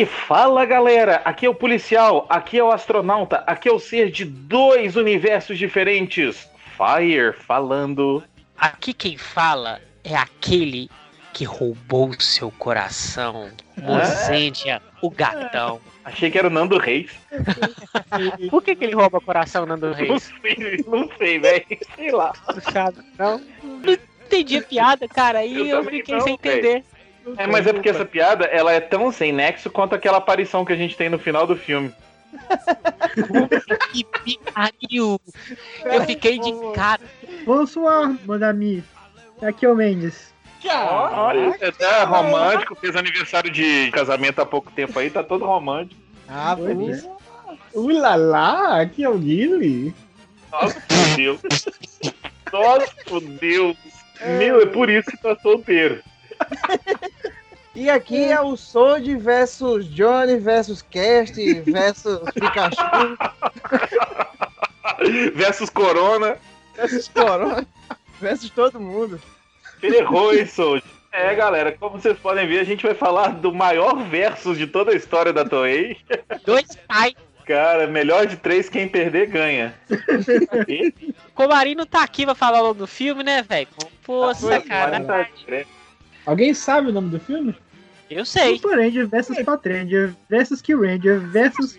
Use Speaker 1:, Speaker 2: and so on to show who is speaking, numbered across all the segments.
Speaker 1: E fala galera, aqui é o policial, aqui é o astronauta, aqui é o ser de dois universos diferentes. Fire falando.
Speaker 2: Aqui quem fala é aquele que roubou seu coração. Mozendia, o gatão.
Speaker 1: Achei que era o Nando Reis.
Speaker 2: Por que, que ele rouba o coração, Nando
Speaker 1: Não
Speaker 2: Reis?
Speaker 1: sei, não sei, velho. Sei lá.
Speaker 2: Não? Não entendi a piada, cara. E
Speaker 1: Eu
Speaker 2: eu, fiquei
Speaker 1: não,
Speaker 2: sem entender.
Speaker 1: É, mas é porque essa piada, ela é tão sem nexo quanto aquela aparição que a gente tem no final do filme.
Speaker 2: Que pariu! Eu fiquei de cara.
Speaker 3: Bonsoir, mon ami. Aqui é o Mendes.
Speaker 1: Olha, você tá romântico, fez aniversário de casamento há pouco tempo aí, tá todo romântico.
Speaker 4: Ah, por
Speaker 3: é.
Speaker 4: isso. Ulala, aqui é o Guilherme.
Speaker 1: Nossa, Deus. Nossa, Deus. Meu, é por isso que tá solteiro.
Speaker 4: E aqui é o Sold versus Johnny versus Cast versus Pikachu
Speaker 1: Versus Corona.
Speaker 4: versus Corona versus todo mundo.
Speaker 1: Ferrou, hein, Sold? É, galera, como vocês podem ver, a gente vai falar do maior versus de toda a história da Toei.
Speaker 2: Dois pai.
Speaker 1: Cara, melhor de três, quem perder ganha.
Speaker 2: Comarino tá aqui pra falar logo do filme, né, velho? Pô,
Speaker 1: Tá,
Speaker 2: sacanagem.
Speaker 4: Alguém sabe o nome do filme?
Speaker 2: Eu sei.
Speaker 3: Super Ranger versus Patranger versus Kill Ranger versus.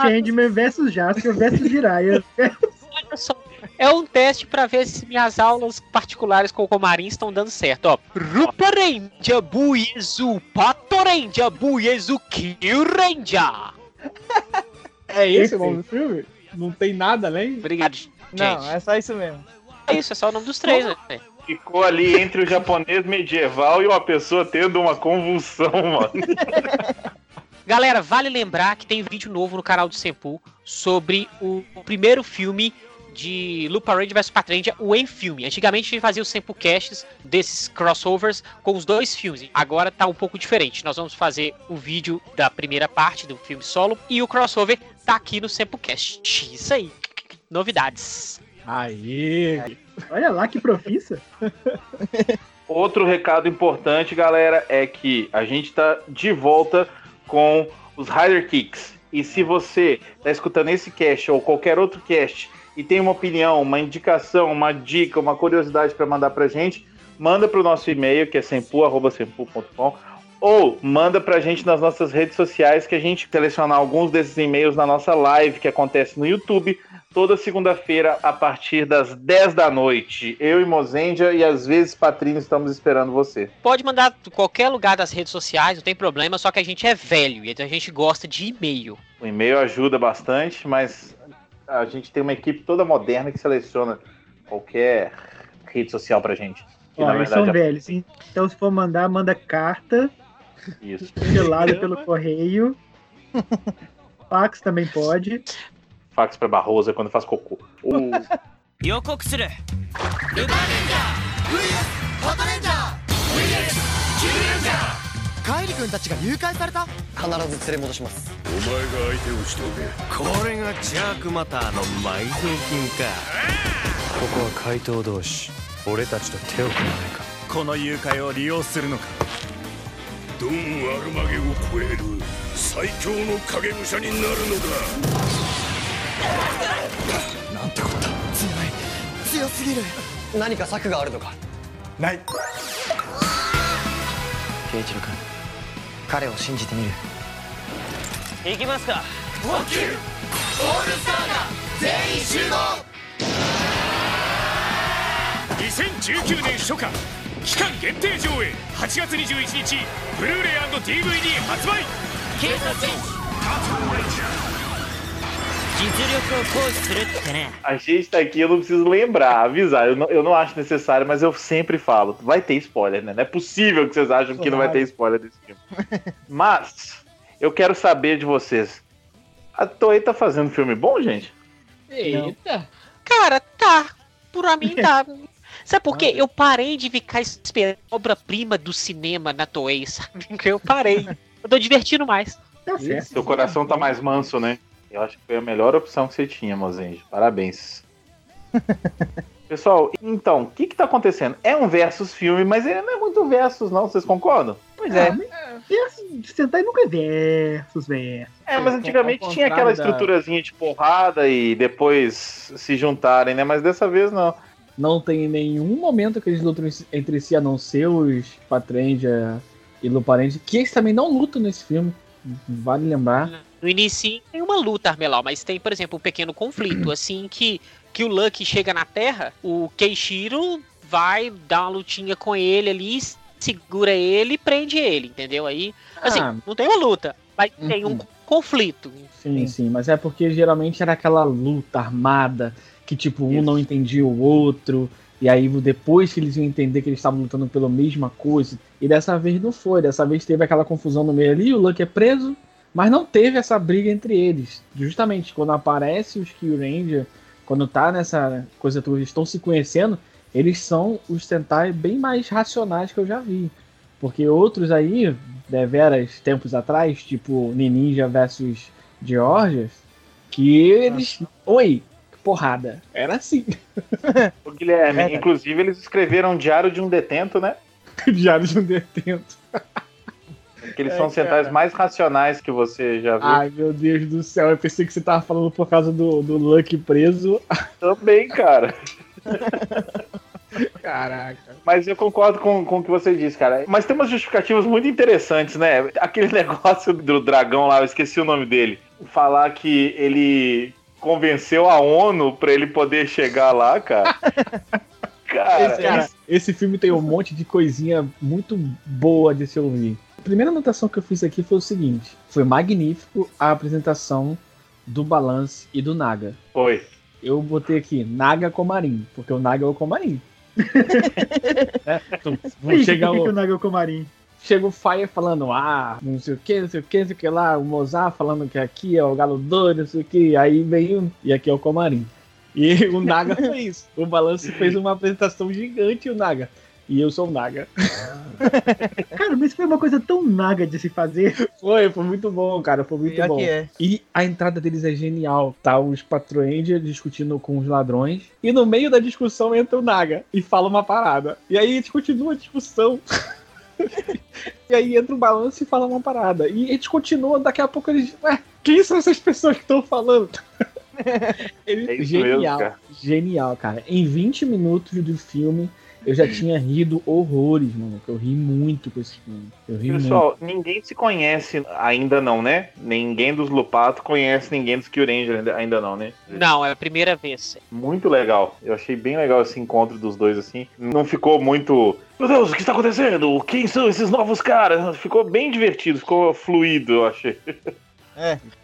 Speaker 3: Changeman versus Jasper versus Jiraiya.
Speaker 2: Olha só. É um teste pra ver se minhas aulas particulares com o Comarim estão dando certo, ó. Rupa Ranger, Buizu, Pato Ranger, Buizu, Kill Ranger.
Speaker 4: É esse o nome do filme? Não tem nada além?
Speaker 2: Obrigado, gente.
Speaker 4: Não, é só isso mesmo.
Speaker 2: É isso, é só o nome dos três, né?
Speaker 1: Ficou ali entre o japonês medieval e uma pessoa tendo uma convulsão, mano.
Speaker 2: Galera, vale lembrar que tem vídeo novo no canal do Senpu sobre o, primeiro filme de Lupa Ranger vs Patranger, o em filme. Antigamente a gente fazia os Senpu casts desses crossovers com os dois filmes. Agora tá um pouco diferente. Nós vamos fazer o vídeo da primeira parte do filme solo e o crossover tá aqui no Senpu cast. Isso aí. Novidades.
Speaker 4: Aí.
Speaker 3: Olha lá que profissa.
Speaker 1: Outro recado importante, galera, é que a gente tá de volta com os Rider Kicks. E se você tá escutando esse cast ou qualquer outro cast e tem uma opinião, uma indicação, uma dica, uma curiosidade para mandar pra gente, manda pro nosso e-mail, que é sempu@sempu.com, ou manda pra gente nas nossas redes sociais que a gente selecionar alguns desses e-mails na nossa live que acontece no YouTube toda segunda-feira a partir das 10 da noite. Eu e Mozendia e às vezes Patrício estamos esperando você.
Speaker 2: Pode mandar de qualquer lugar das redes sociais, não tem problema, só que a gente é velho e a gente gosta de e-mail.
Speaker 1: O e-mail ajuda bastante, mas a gente tem uma equipe toda moderna que seleciona qualquer rede social pra gente. Que,
Speaker 3: Ó,
Speaker 1: na
Speaker 3: eles
Speaker 1: verdade,
Speaker 3: são velhos. hein? Então, se for mandar, manda carta,
Speaker 1: é isso.
Speaker 3: selada pelo correio. Fax também pode.
Speaker 1: Fax pra Barroso é quando faz cocô. O-
Speaker 5: ドン・アルマゲを超える最強の影武者になるのだ。
Speaker 6: なんてこった。強い強すぎる。何か策があるのか。ない。圭一郎君彼を信じてみる。
Speaker 7: 行きますか。
Speaker 5: 2019年初夏期間限定上映8月21日ブルーレイ &DVD 発売
Speaker 7: 警察戦士実力を行使するってね
Speaker 1: A gente tá aqui, eu não preciso lembrar, avisar. Eu não, eu não acho necessário, mas eu sempre falo. Vai ter spoiler, né? Não é possível que vocês acham que não vai ter spoiler desse filme. Mas, eu quero saber de vocês. A Toei tá fazendo filme bom, gente?
Speaker 4: Eita.
Speaker 2: Cara, tá. Por a mim tá. Sabe por quê? Eu parei de ficar esperando a obra-prima do cinema na Toei, sabe? Eu parei. Eu tô divertindo mais.
Speaker 3: Tá certo.
Speaker 1: Seu coração tá mais manso, né? Eu acho que foi a melhor opção que você tinha, Mozenjo. Parabéns. Pessoal, então, o que que tá acontecendo? É um versus filme, mas ele não é muito versus, não. Vocês concordam?
Speaker 4: Pois é.
Speaker 3: Ah, versus, Sentai nunca é versus, versus.
Speaker 1: É, mas antigamente tinha aquela estruturazinha de porrada e depois se juntarem, né? Mas dessa vez não.
Speaker 8: Não tem nenhum momento que eles lutam entre si, a não ser os Patrendia e Luparente, que eles também não lutam nesse filme. Vale lembrar.
Speaker 2: No início tem uma luta, Armelau, mas tem, por exemplo, um pequeno conflito. Assim que, que o Lucky chega na Terra, o Keishiro vai dar uma lutinha com ele ali, segura ele e prende ele, entendeu? Aí, assim,
Speaker 8: Ah.
Speaker 2: não tem uma luta, mas tem um
Speaker 8: Uhum.
Speaker 2: conflito.
Speaker 8: Sim, sim, mas é porque geralmente era aquela luta armada que, tipo, um
Speaker 1: Isso.
Speaker 8: não entendia o outro, e aí depois que eles iam entender que eles estavam lutando pela mesma coisa. E dessa vez não foi, dessa vez teve aquela confusão no meio ali, o Lucky é preso, mas não teve essa briga entre eles. Justamente quando aparece os Kill Ranger, quando tá nessa coisa toda, eles estão se conhecendo, eles são os Sentai bem mais racionais que eu já vi. Porque outros aí, deveras tempos atrás, tipo Ninja versus Georgias, que eles. Oi, porrada. Era assim.
Speaker 1: O Guilherme, inclusive, eles escreveram Diário de um Detento, né?
Speaker 8: Diário de um detento.
Speaker 1: Que eles
Speaker 8: É,
Speaker 1: são centais
Speaker 8: cara.
Speaker 1: mais racionais que você já viu.
Speaker 8: Ai, meu Deus do céu. Eu pensei que você tava falando por causa do, do Lucky preso.
Speaker 1: Também, cara.
Speaker 8: Caraca.
Speaker 1: Mas eu concordo com, com o que você disse, cara. Mas tem umas justificativas muito interessantes, né? Aquele negócio do dragão lá, eu esqueci o nome dele. Falar que ele convenceu a ONU pra ele poder chegar lá, cara. Cara,
Speaker 8: Esse, esse- esse filme tem um monte de coisinha muito boa de se ouvir. A primeira anotação que eu fiz aqui foi o seguinte: foi magnífico a apresentação do Balance e do Naga.
Speaker 1: foi.
Speaker 8: Eu botei aqui Naga Comarim, porque o Naga é o Comarim. é, então,
Speaker 3: Ixi,
Speaker 8: chega,
Speaker 3: por que que o
Speaker 8: o,
Speaker 3: Naga é o Comarim?
Speaker 8: Chega o Fire falando, ah, não sei o que, não sei o que, não sei o que lá, o Mozart falando que aqui é o Galo Doido, não sei o que, aí vem um, e aqui é o Comarim. E o Naga foi isso. O Balance fez uma apresentação gigante, o Naga. E eu sou o Naga.
Speaker 3: Cara, mas foi uma coisa tão naga de se fazer.
Speaker 8: Foi, foi muito bom, cara, foi muito
Speaker 4: Pior
Speaker 8: bom.
Speaker 4: é.
Speaker 8: E a entrada deles é genial. Tá os Patroendia discutindo com os ladrões. E no meio da discussão entra o Naga e fala uma parada. E aí eles continuam a discussão. e aí entra o balanço e fala uma parada. E eles continuam, daqui a pouco eles. Ué, quem são essas pessoas que estão falando? Ele-
Speaker 1: É
Speaker 8: genial,
Speaker 1: mesmo, cara.
Speaker 8: genial, cara. Em 20 minutos do filme, eu já tinha rido horrores, mano. Eu ri muito com esse filme. Eu ri muito.
Speaker 1: Pessoal, ninguém se conhece ainda não, né? Ninguém dos Lupato conhece ninguém dos Kyuranger ainda, ainda não, né?
Speaker 2: Não, é a primeira vez.
Speaker 1: Muito legal. Eu achei bem legal esse encontro dos dois, assim. Não ficou muito. Meu Deus, o que está acontecendo? Quem são esses novos caras? Ficou bem divertido, ficou fluido, eu achei.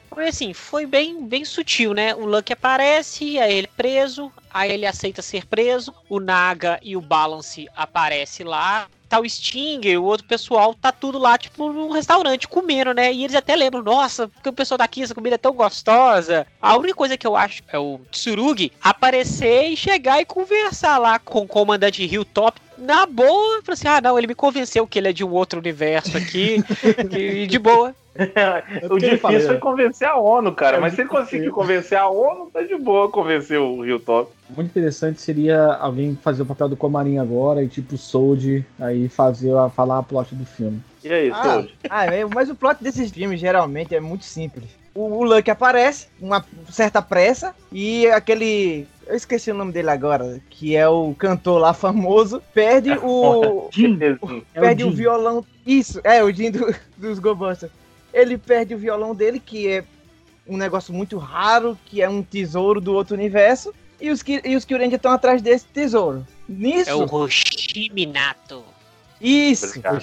Speaker 2: Foi assim, foi bem, bem sutil, né? O Lucky aparece, aí ele é preso, aí ele aceita ser preso, o Naga e o Balance aparecem lá, tá o Stinger, o outro pessoal, tá tudo lá, tipo, num restaurante comendo, né? E eles até lembram, nossa, porque o pessoal daqui, essa comida é tão gostosa. A única coisa que eu acho é o Tsurugi aparecer e chegar e conversar lá com o comandante Hilltop. Na boa, falou assim: ah, não, ele me convenceu que ele é de um outro universo aqui, e de boa.
Speaker 1: O
Speaker 8: que ele
Speaker 1: difícil
Speaker 8: fala,
Speaker 1: foi
Speaker 8: né?
Speaker 1: convencer a ONU, cara.
Speaker 8: É
Speaker 1: mas se ele conseguir convencer a ONU, tá de boa convencer o Hilltop.
Speaker 8: Muito interessante seria alguém fazer o papel do Comarim agora e tipo Sold aí fazer a falar a plot do filme.
Speaker 1: E aí,
Speaker 4: Ah,
Speaker 1: Sold?
Speaker 4: ah, é, mas o plot desses filmes geralmente é muito simples. O, o Lucky aparece, uma certa pressa, e aquele. Eu esqueci o nome dele agora, que é o cantor lá famoso, perde o.
Speaker 3: Jim,
Speaker 1: Beleza.
Speaker 3: é
Speaker 4: perde
Speaker 3: o
Speaker 4: o, violão. Isso, é, o Jim do- dos Gobusters. Ele perde o violão dele, que é um negócio muito raro, que é um tesouro do outro universo. E os, e os Kyurendia estão atrás desse tesouro. Nisso,
Speaker 2: É o Hoshiminato.
Speaker 4: isso.
Speaker 1: Obrigado.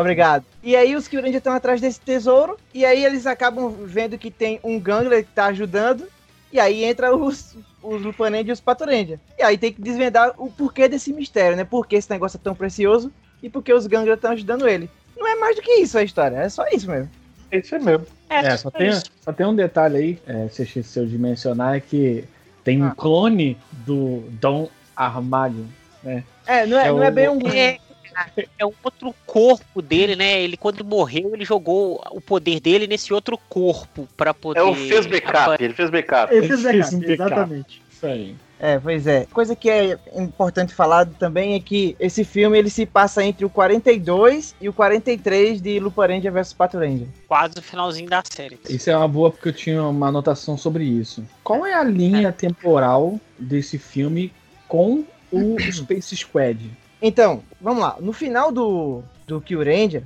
Speaker 4: Obrigado. E aí os Kyurendia estão atrás desse tesouro, e aí eles acabam vendo que tem um Gangler que tá ajudando, e aí entra os, os Luparendia e os Patorendia. E aí tem que desvendar o porquê desse mistério, né? Por que esse negócio é tão precioso, e por que os Gangler estão ajudando ele. Não é mais do que isso a história, é só isso mesmo.
Speaker 1: É isso mesmo.
Speaker 8: É, só tem,
Speaker 2: isso.
Speaker 8: só tem um detalhe aí, é, você esqueceu de mencionar, é que tem um
Speaker 4: Ah.
Speaker 8: clone do Dom Armário.
Speaker 4: É, não é,
Speaker 8: É
Speaker 4: não é
Speaker 8: o-
Speaker 4: bem um...
Speaker 2: É, é um outro corpo dele, né? Ele, quando morreu, ele jogou o poder dele nesse outro corpo pra poder.
Speaker 1: É o fez backup, ele fez backup.
Speaker 3: Ele fez
Speaker 8: Ele fez
Speaker 3: backup,
Speaker 8: um backup.
Speaker 3: exatamente.
Speaker 8: Isso aí.
Speaker 4: É, pois é. Coisa que é importante falar também é que esse filme ele se passa entre o 42 e o 43 de Lupin Ranger vs Pato Ranger.
Speaker 2: Quase o finalzinho da série.
Speaker 8: Isso é uma boa porque eu tinha uma anotação sobre isso. Qual é a linha temporal desse filme com o Space Squad?
Speaker 4: Então, vamos lá. No final do, do Kill Ranger,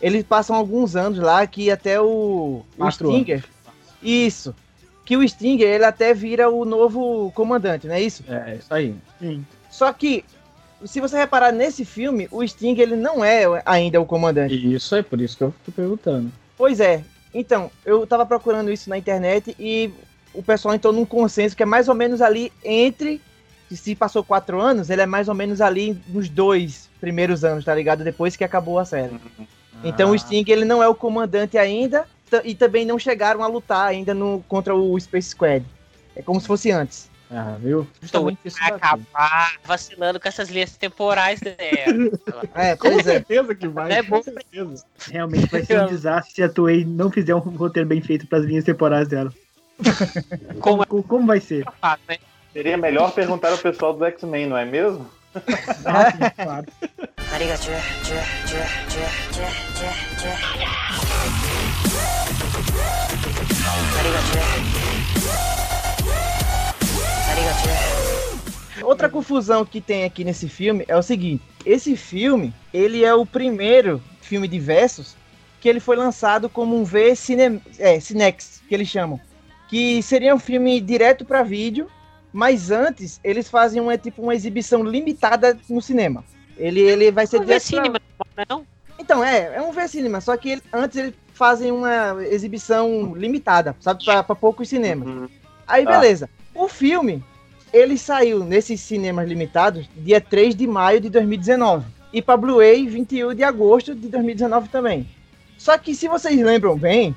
Speaker 4: eles passam alguns anos lá que até o, o Stinger. Isso. Que o Stinger ele até vira o novo comandante, não é isso?
Speaker 8: É, isso aí.
Speaker 3: Sim.
Speaker 4: Só que, se você reparar nesse filme, o Stinger ele não é ainda o comandante.
Speaker 8: Isso é por isso que eu tô perguntando.
Speaker 4: Pois é. Então, eu tava procurando isso na internet e o pessoal entrou num consenso que é mais ou menos ali entre. Se passou quatro anos, ele é mais ou menos ali nos dois primeiros anos, tá ligado? Depois que acabou a série. Então
Speaker 8: Ah.
Speaker 4: o Sting ele não é o comandante ainda e também não chegaram a lutar ainda no, contra o Space Squad. É como se fosse antes.
Speaker 8: Ah, viu? Justamente isso
Speaker 2: vai acabar vacilando com essas linhas temporais dela.
Speaker 4: É,
Speaker 8: Com
Speaker 4: é.
Speaker 8: certeza que vai.
Speaker 2: É
Speaker 8: com
Speaker 2: bom.
Speaker 8: certeza.
Speaker 3: Realmente vai ser um desastre se a Toei não fizer um roteiro bem feito para as linhas temporais dela.
Speaker 2: Como
Speaker 3: Como, como vai ser?
Speaker 2: é né?
Speaker 1: Seria melhor perguntar ao pessoal do X-Men, não é mesmo?
Speaker 3: Ah, sim, claro.
Speaker 4: Outra confusão que tem aqui nesse filme é o seguinte: esse filme ele é o primeiro filme de versos que ele foi lançado como um V cine, é, Cinex, que eles chamam, que seria um filme direto para vídeo, mas antes eles fazem uma tipo uma exibição limitada no cinema. Ele ele vai ser
Speaker 2: Não vê
Speaker 4: direto pra-
Speaker 2: cinema, não, não?
Speaker 4: Então, é, é um V-Cinema, só que ele- antes eles fazem uma exibição limitada, sabe, pra poucos cinemas.
Speaker 1: Uhum.
Speaker 4: Aí,
Speaker 1: Tá.
Speaker 4: beleza. O filme, ele saiu nesses cinemas limitados dia 3 de maio de 2019. E pra Blu-ray, 21 de agosto de 2019 também. Só que, se vocês lembram bem,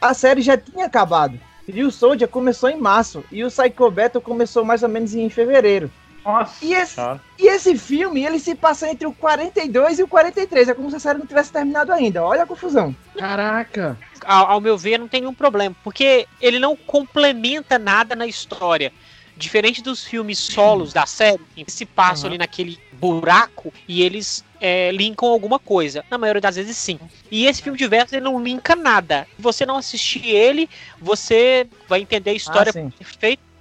Speaker 4: a série já tinha acabado. E o Soldier começou em março, e o Psycho Battle começou mais ou menos em fevereiro.
Speaker 1: Nossa.
Speaker 4: E esse, e esse filme, ele se passa entre o 42 e o 43. É como se a série não tivesse terminado ainda. Olha a confusão.
Speaker 8: Caraca!
Speaker 2: Ao, ao meu ver, não tem nenhum problema, porque ele não complementa nada na história. Diferente dos filmes solos da série, que se passam
Speaker 4: Uhum.
Speaker 2: ali naquele buraco e eles é, linkam alguma coisa. Na maioria das vezes, sim. E esse filme de versos, ele não linka nada. Se você não assistir ele, você vai entender a história
Speaker 4: Ah, sim.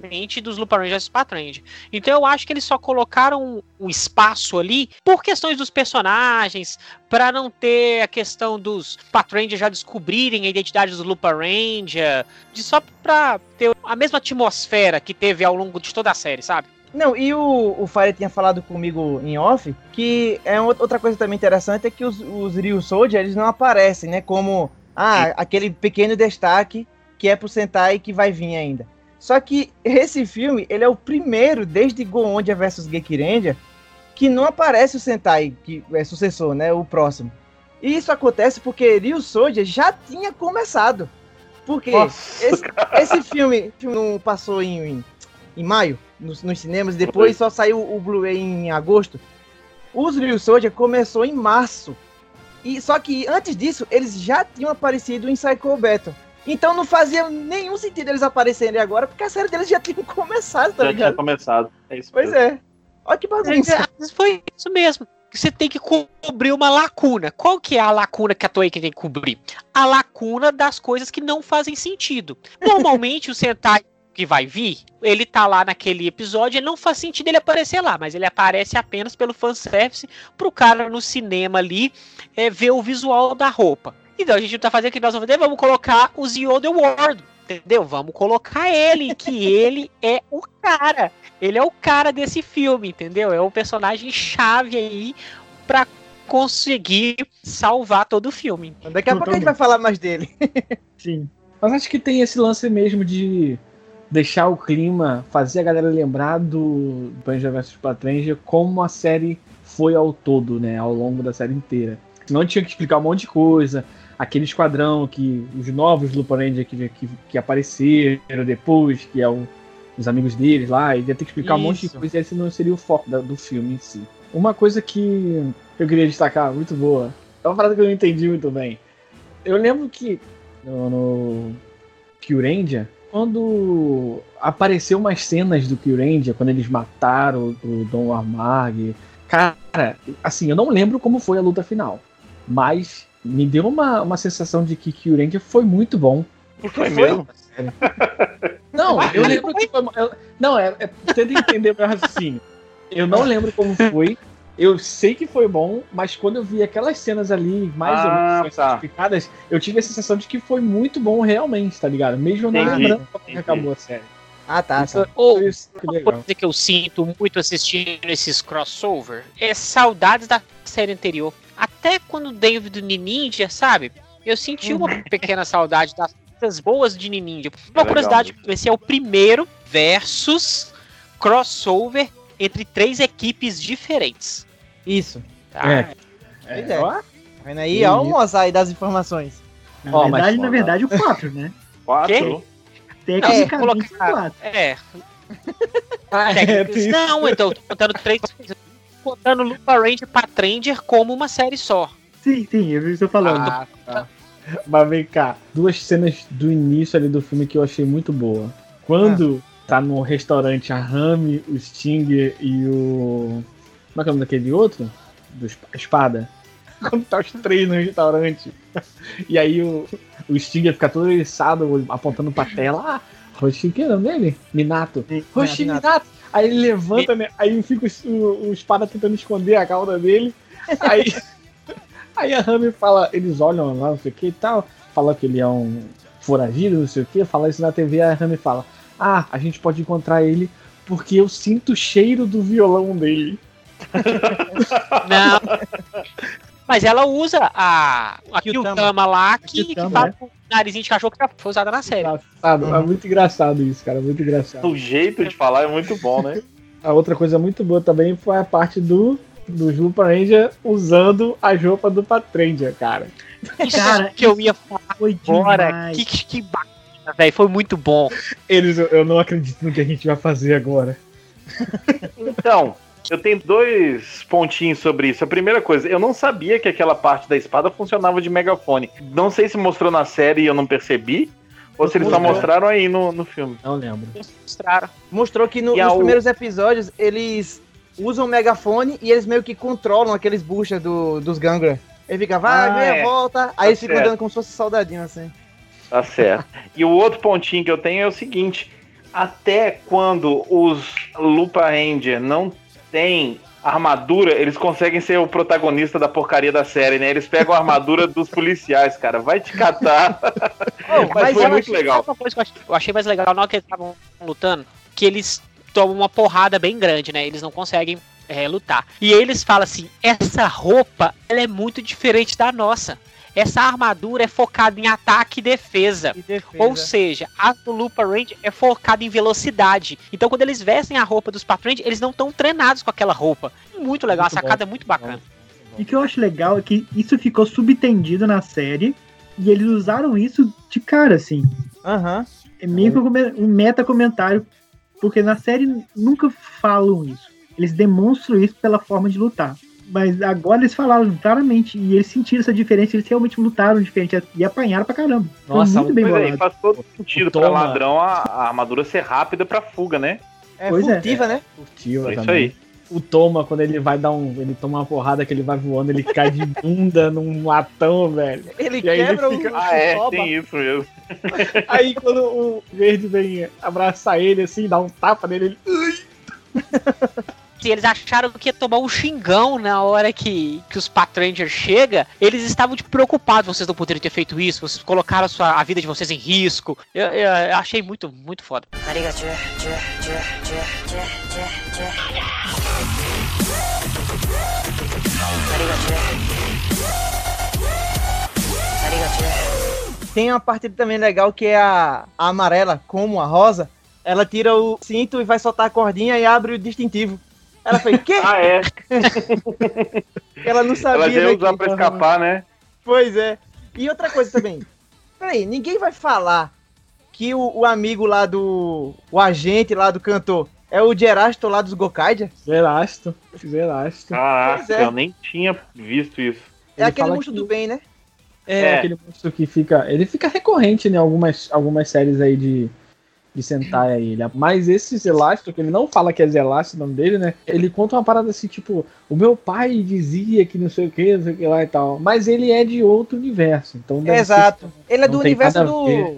Speaker 2: Perfeitamente dos Lupin Rangers Patrand. Então eu acho que eles só colocaram um espaço ali por questões dos personagens, para não ter a questão dos Patrand já descobrirem a identidade dos Lupin Ranger, de só pra ter a mesma atmosfera que teve ao longo de toda a série, sabe?
Speaker 4: Não, e o, o Fire tinha falado comigo em off que é outra coisa também interessante é que os, os Ryu Soldier, eles não aparecem, né? Como ah, aquele pequeno destaque que é pro Sentai que vai vir ainda. Só que esse filme, ele é o primeiro desde Goondia vs Gekiranger que não aparece o Sentai, que é sucessor, né? O próximo. E isso acontece porque Ryu Soldier já tinha começado. Porque
Speaker 1: Nossa,
Speaker 4: esse, esse filme, filme não passou em, em, em maio nos, nos cinemas, depois só saiu o Blu-ray em agosto. Os Ryu Soldier começou em março. E só que antes disso, eles já tinham aparecido em Psycho Battle. Então não fazia nenhum sentido eles aparecerem agora, porque a série deles já tinha começado, tá
Speaker 1: já tinha
Speaker 4: ligado?
Speaker 1: começado. É isso
Speaker 4: Pois
Speaker 1: mesmo.
Speaker 4: é. Olha que bagunça.
Speaker 2: Mas foi isso mesmo. Você tem que co- cobrir uma lacuna. Qual que é a lacuna que a Toei tem que cobrir? A lacuna das coisas que não fazem sentido. Normalmente o Sentai que vai vir, ele tá lá naquele episódio e não faz sentido ele aparecer lá, mas ele aparece apenas pelo fanservice pro cara no cinema ali é, ver o visual da roupa. Então a gente não tá fazendo o que nós vamos fazer, vamos colocar o Zio The World, entendeu? Vamos colocar ele, que ele é o cara. Ele é o cara desse filme, entendeu? É o personagem chave aí pra conseguir salvar todo o filme.
Speaker 4: Daqui a pouco a gente vai falar mais dele.
Speaker 3: Sim.
Speaker 8: Mas acho que tem esse lance mesmo de deixar o clima, fazer a galera lembrar do Ranger vs Patranger como a série foi ao todo, né? Ao longo da série inteira. Senão tinha que explicar um monte de coisa. Aquele esquadrão que. Os novos Lupin Ranger que, que, que apareceram depois, que é os amigos deles lá, e ia ter que explicar um monte de
Speaker 4: Isso.
Speaker 8: coisa, e esse não seria o foco da- do filme em si. Uma coisa que eu queria destacar, muito boa, é uma parada que eu não entendi muito bem. Eu lembro que no, no Kyurendia, quando apareceu umas cenas do Kyuranger, quando eles mataram o Dom Armag, cara, assim, eu não lembro como foi a luta final, mas me deu uma, uma sensação de que Kyuranger foi muito bom.
Speaker 1: Foi mesmo?
Speaker 8: Não, eu lembro que foi. eu- não, é, é tenta entender meu raciocínio. Eu não lembro como foi. Eu sei que foi bom, mas quando eu vi aquelas cenas ali, mais ou
Speaker 1: Ah,
Speaker 8: menos
Speaker 1: tá.
Speaker 8: explicadas, eu tive a sensação de que foi muito bom realmente, tá ligado? Mesmo eu não lembrando como acabou a série.
Speaker 4: Ah, tá.
Speaker 8: Isso,
Speaker 2: Ou,
Speaker 8: isso que
Speaker 2: Uma
Speaker 8: legal.
Speaker 2: coisa que eu sinto muito assistindo esses crossover é saudades da série anterior. Até quando o David Ninja, sabe? Eu senti uma pequena saudade das coisas boas de Ninja. Uma
Speaker 1: legal
Speaker 2: curiosidade, esse é o primeiro versus crossover entre três equipes diferentes.
Speaker 4: Isso.
Speaker 2: tá?
Speaker 8: É.
Speaker 4: Pois
Speaker 8: É,
Speaker 4: é.
Speaker 8: ó,
Speaker 4: Tá vendo aí? Olha o mosaico das informações.
Speaker 3: Na
Speaker 8: Ó, mas
Speaker 3: verdade, na verdade, o 4, né?
Speaker 1: Quatro.
Speaker 3: Tecnicamente,
Speaker 2: colocar-
Speaker 3: o 4.
Speaker 2: É.
Speaker 8: é, tem isso.
Speaker 2: não, então, eu tô contando três coisas. Tô Contando Lupa Ranger pra Tranger como uma série só.
Speaker 3: Sim, sim, eu vi você falando.
Speaker 8: Ah, tá. Mas vem cá, duas cenas do início ali do filme que eu achei muito boa. Quando tá no restaurante a Rami, o Sting e o. Como é que é o nome daquele outro? Do espada. Quando tá os três no restaurante. E aí o, o Sting fica todo eriçado, apontando pra tela. Ah, Roshi, que é o nome dele? Minato. Roshi
Speaker 3: Minato.
Speaker 8: Aí ele levanta, né? Aí fica o, o, o espada tentando esconder a cauda dele. Aí, aí a Rami fala, eles olham lá, não sei o que e tal, fala que ele é um foragido, não sei o que, fala isso na TV, a Rami fala, ah, a gente pode encontrar ele porque eu sinto o cheiro do violão dele.
Speaker 2: Não. Mas ela usa a, a
Speaker 4: Kyutama.
Speaker 2: Lá, que, que
Speaker 3: Kyutama,
Speaker 2: faz o narizinho de cachorro que foi usada na série.
Speaker 8: Engraçado, é muito engraçado isso, cara, muito engraçado.
Speaker 1: O jeito de falar é muito bom, né?
Speaker 8: A outra coisa muito boa também foi a parte do do Lupa Ranger usando a roupa do Patranger, cara.
Speaker 2: Isso
Speaker 3: Cara,
Speaker 2: que eu ia falar
Speaker 3: Foi
Speaker 2: agora. Que, que, que bacana, velho. Foi muito bom.
Speaker 8: Eles, eu não acredito no que a gente vai fazer agora.
Speaker 1: Então, eu tenho dois pontinhos sobre isso. A primeira coisa, eu não sabia que aquela parte da espada funcionava de megafone. Não sei se mostrou na série e eu não percebi, ou se eles só mostraram aí no, no filme.
Speaker 8: Não lembro.
Speaker 2: Mostraram.
Speaker 4: Mostrou que no-
Speaker 1: a
Speaker 4: nos
Speaker 1: o-
Speaker 4: primeiros episódios eles usam o megafone e eles meio que controlam aqueles buchas do, dos Gangler. Ele fica, vai,
Speaker 1: Ah,
Speaker 4: vem,
Speaker 1: é.
Speaker 4: volta. Aí eles ficam andando como se fosse soldadinho assim.
Speaker 1: Tá certo. E o outro pontinho que eu tenho é o seguinte: até quando os Lupa Ranger não têm armadura, eles conseguem ser o protagonista da porcaria da série, né? Eles pegam a armadura dos policiais, cara. Vai te catar. Mas foi
Speaker 2: eu
Speaker 1: muito
Speaker 2: achei-
Speaker 1: legal.
Speaker 2: uma coisa que eu achei, eu achei mais legal na hora que eles estavam lutando, que eles tomam uma porrada bem grande, né? Eles não conseguem é, lutar. E eles falam assim: essa roupa ela é muito diferente da nossa. Essa armadura é focada em ataque e defesa.
Speaker 4: E defesa.
Speaker 2: Ou seja, a do Lupa Range é focada em velocidade. Então, quando eles vestem a roupa dos Patrões, eles não estão treinados com aquela roupa. Muito legal,
Speaker 8: Muito
Speaker 2: a sacada
Speaker 8: bom.
Speaker 2: é muito bacana.
Speaker 3: E o que eu acho legal é que isso ficou subtendido na série e eles usaram isso de cara, assim.
Speaker 4: Aham.
Speaker 3: É meio que um come- um meta comentário, porque na série nunca falam isso. Eles demonstram isso pela forma de lutar. Mas agora eles falaram claramente e eles sentiram essa diferença, eles realmente lutaram diferente e apanharam pra caramba. Foi
Speaker 8: Nossa,
Speaker 3: muito bem
Speaker 1: é, e
Speaker 3: bolado.
Speaker 1: faz todo sentido
Speaker 8: O
Speaker 1: pra
Speaker 8: Toma-
Speaker 1: ladrão a, a armadura ser rápida pra fuga, né?
Speaker 4: É
Speaker 3: Pois é.
Speaker 4: furtiva, né?
Speaker 8: Curtiu
Speaker 1: É isso
Speaker 8: também.
Speaker 1: aí.
Speaker 8: O Toma, quando ele vai dar um. Ele toma uma porrada que ele vai voando, ele cai de bunda num latão, velho.
Speaker 4: Ele
Speaker 8: E aí ele
Speaker 4: quebra
Speaker 8: fica-
Speaker 4: o,
Speaker 1: Ah, é, tem isso mesmo.
Speaker 8: Aí quando o verde vem abraçar ele assim, dá um tapa nele, ele.
Speaker 2: Se eles acharam que ia tomar um xingão na hora que, que os Patrangers chega, eles estavam tipo, preocupados. Vocês não poderiam ter feito isso, vocês colocaram a, sua, a vida de vocês em risco. Eu, eu- eu achei muito, muito foda.
Speaker 4: Tem uma parte também legal que é a, a amarela, como a rosa. Ela tira o cinto e vai soltar a cordinha e abre o distintivo. Ela fez, quê?
Speaker 1: Ah, é.
Speaker 4: Ela não sabia.
Speaker 1: Ela já ia
Speaker 4: né,
Speaker 1: usar
Speaker 4: que-
Speaker 1: pra escapar, né?
Speaker 4: Pois é. E outra coisa também. Peraí, ninguém vai falar que o, o amigo lá do. O agente lá do cantor é o Gerasto lá dos Gokaidia?
Speaker 8: Zerasto. Zerasto.
Speaker 1: Caraca,
Speaker 4: é.
Speaker 1: eu nem tinha visto isso.
Speaker 4: É
Speaker 8: Ele
Speaker 4: aquele monstro
Speaker 8: que-
Speaker 4: do bem, né?
Speaker 8: É,
Speaker 1: É.
Speaker 8: aquele monstro que fica. Ele fica recorrente em algumas, algumas séries aí de, de Sentai aí. Ele, mas esse Zelastro, que ele não fala que é Zelastro o nome dele, né? Ele conta uma parada assim, tipo, o meu pai dizia que não sei o que, não sei o que lá e tal. Mas ele é de outro universo. Então deve
Speaker 4: Exato.
Speaker 8: ser-
Speaker 4: Ele é do universo
Speaker 8: a
Speaker 4: do.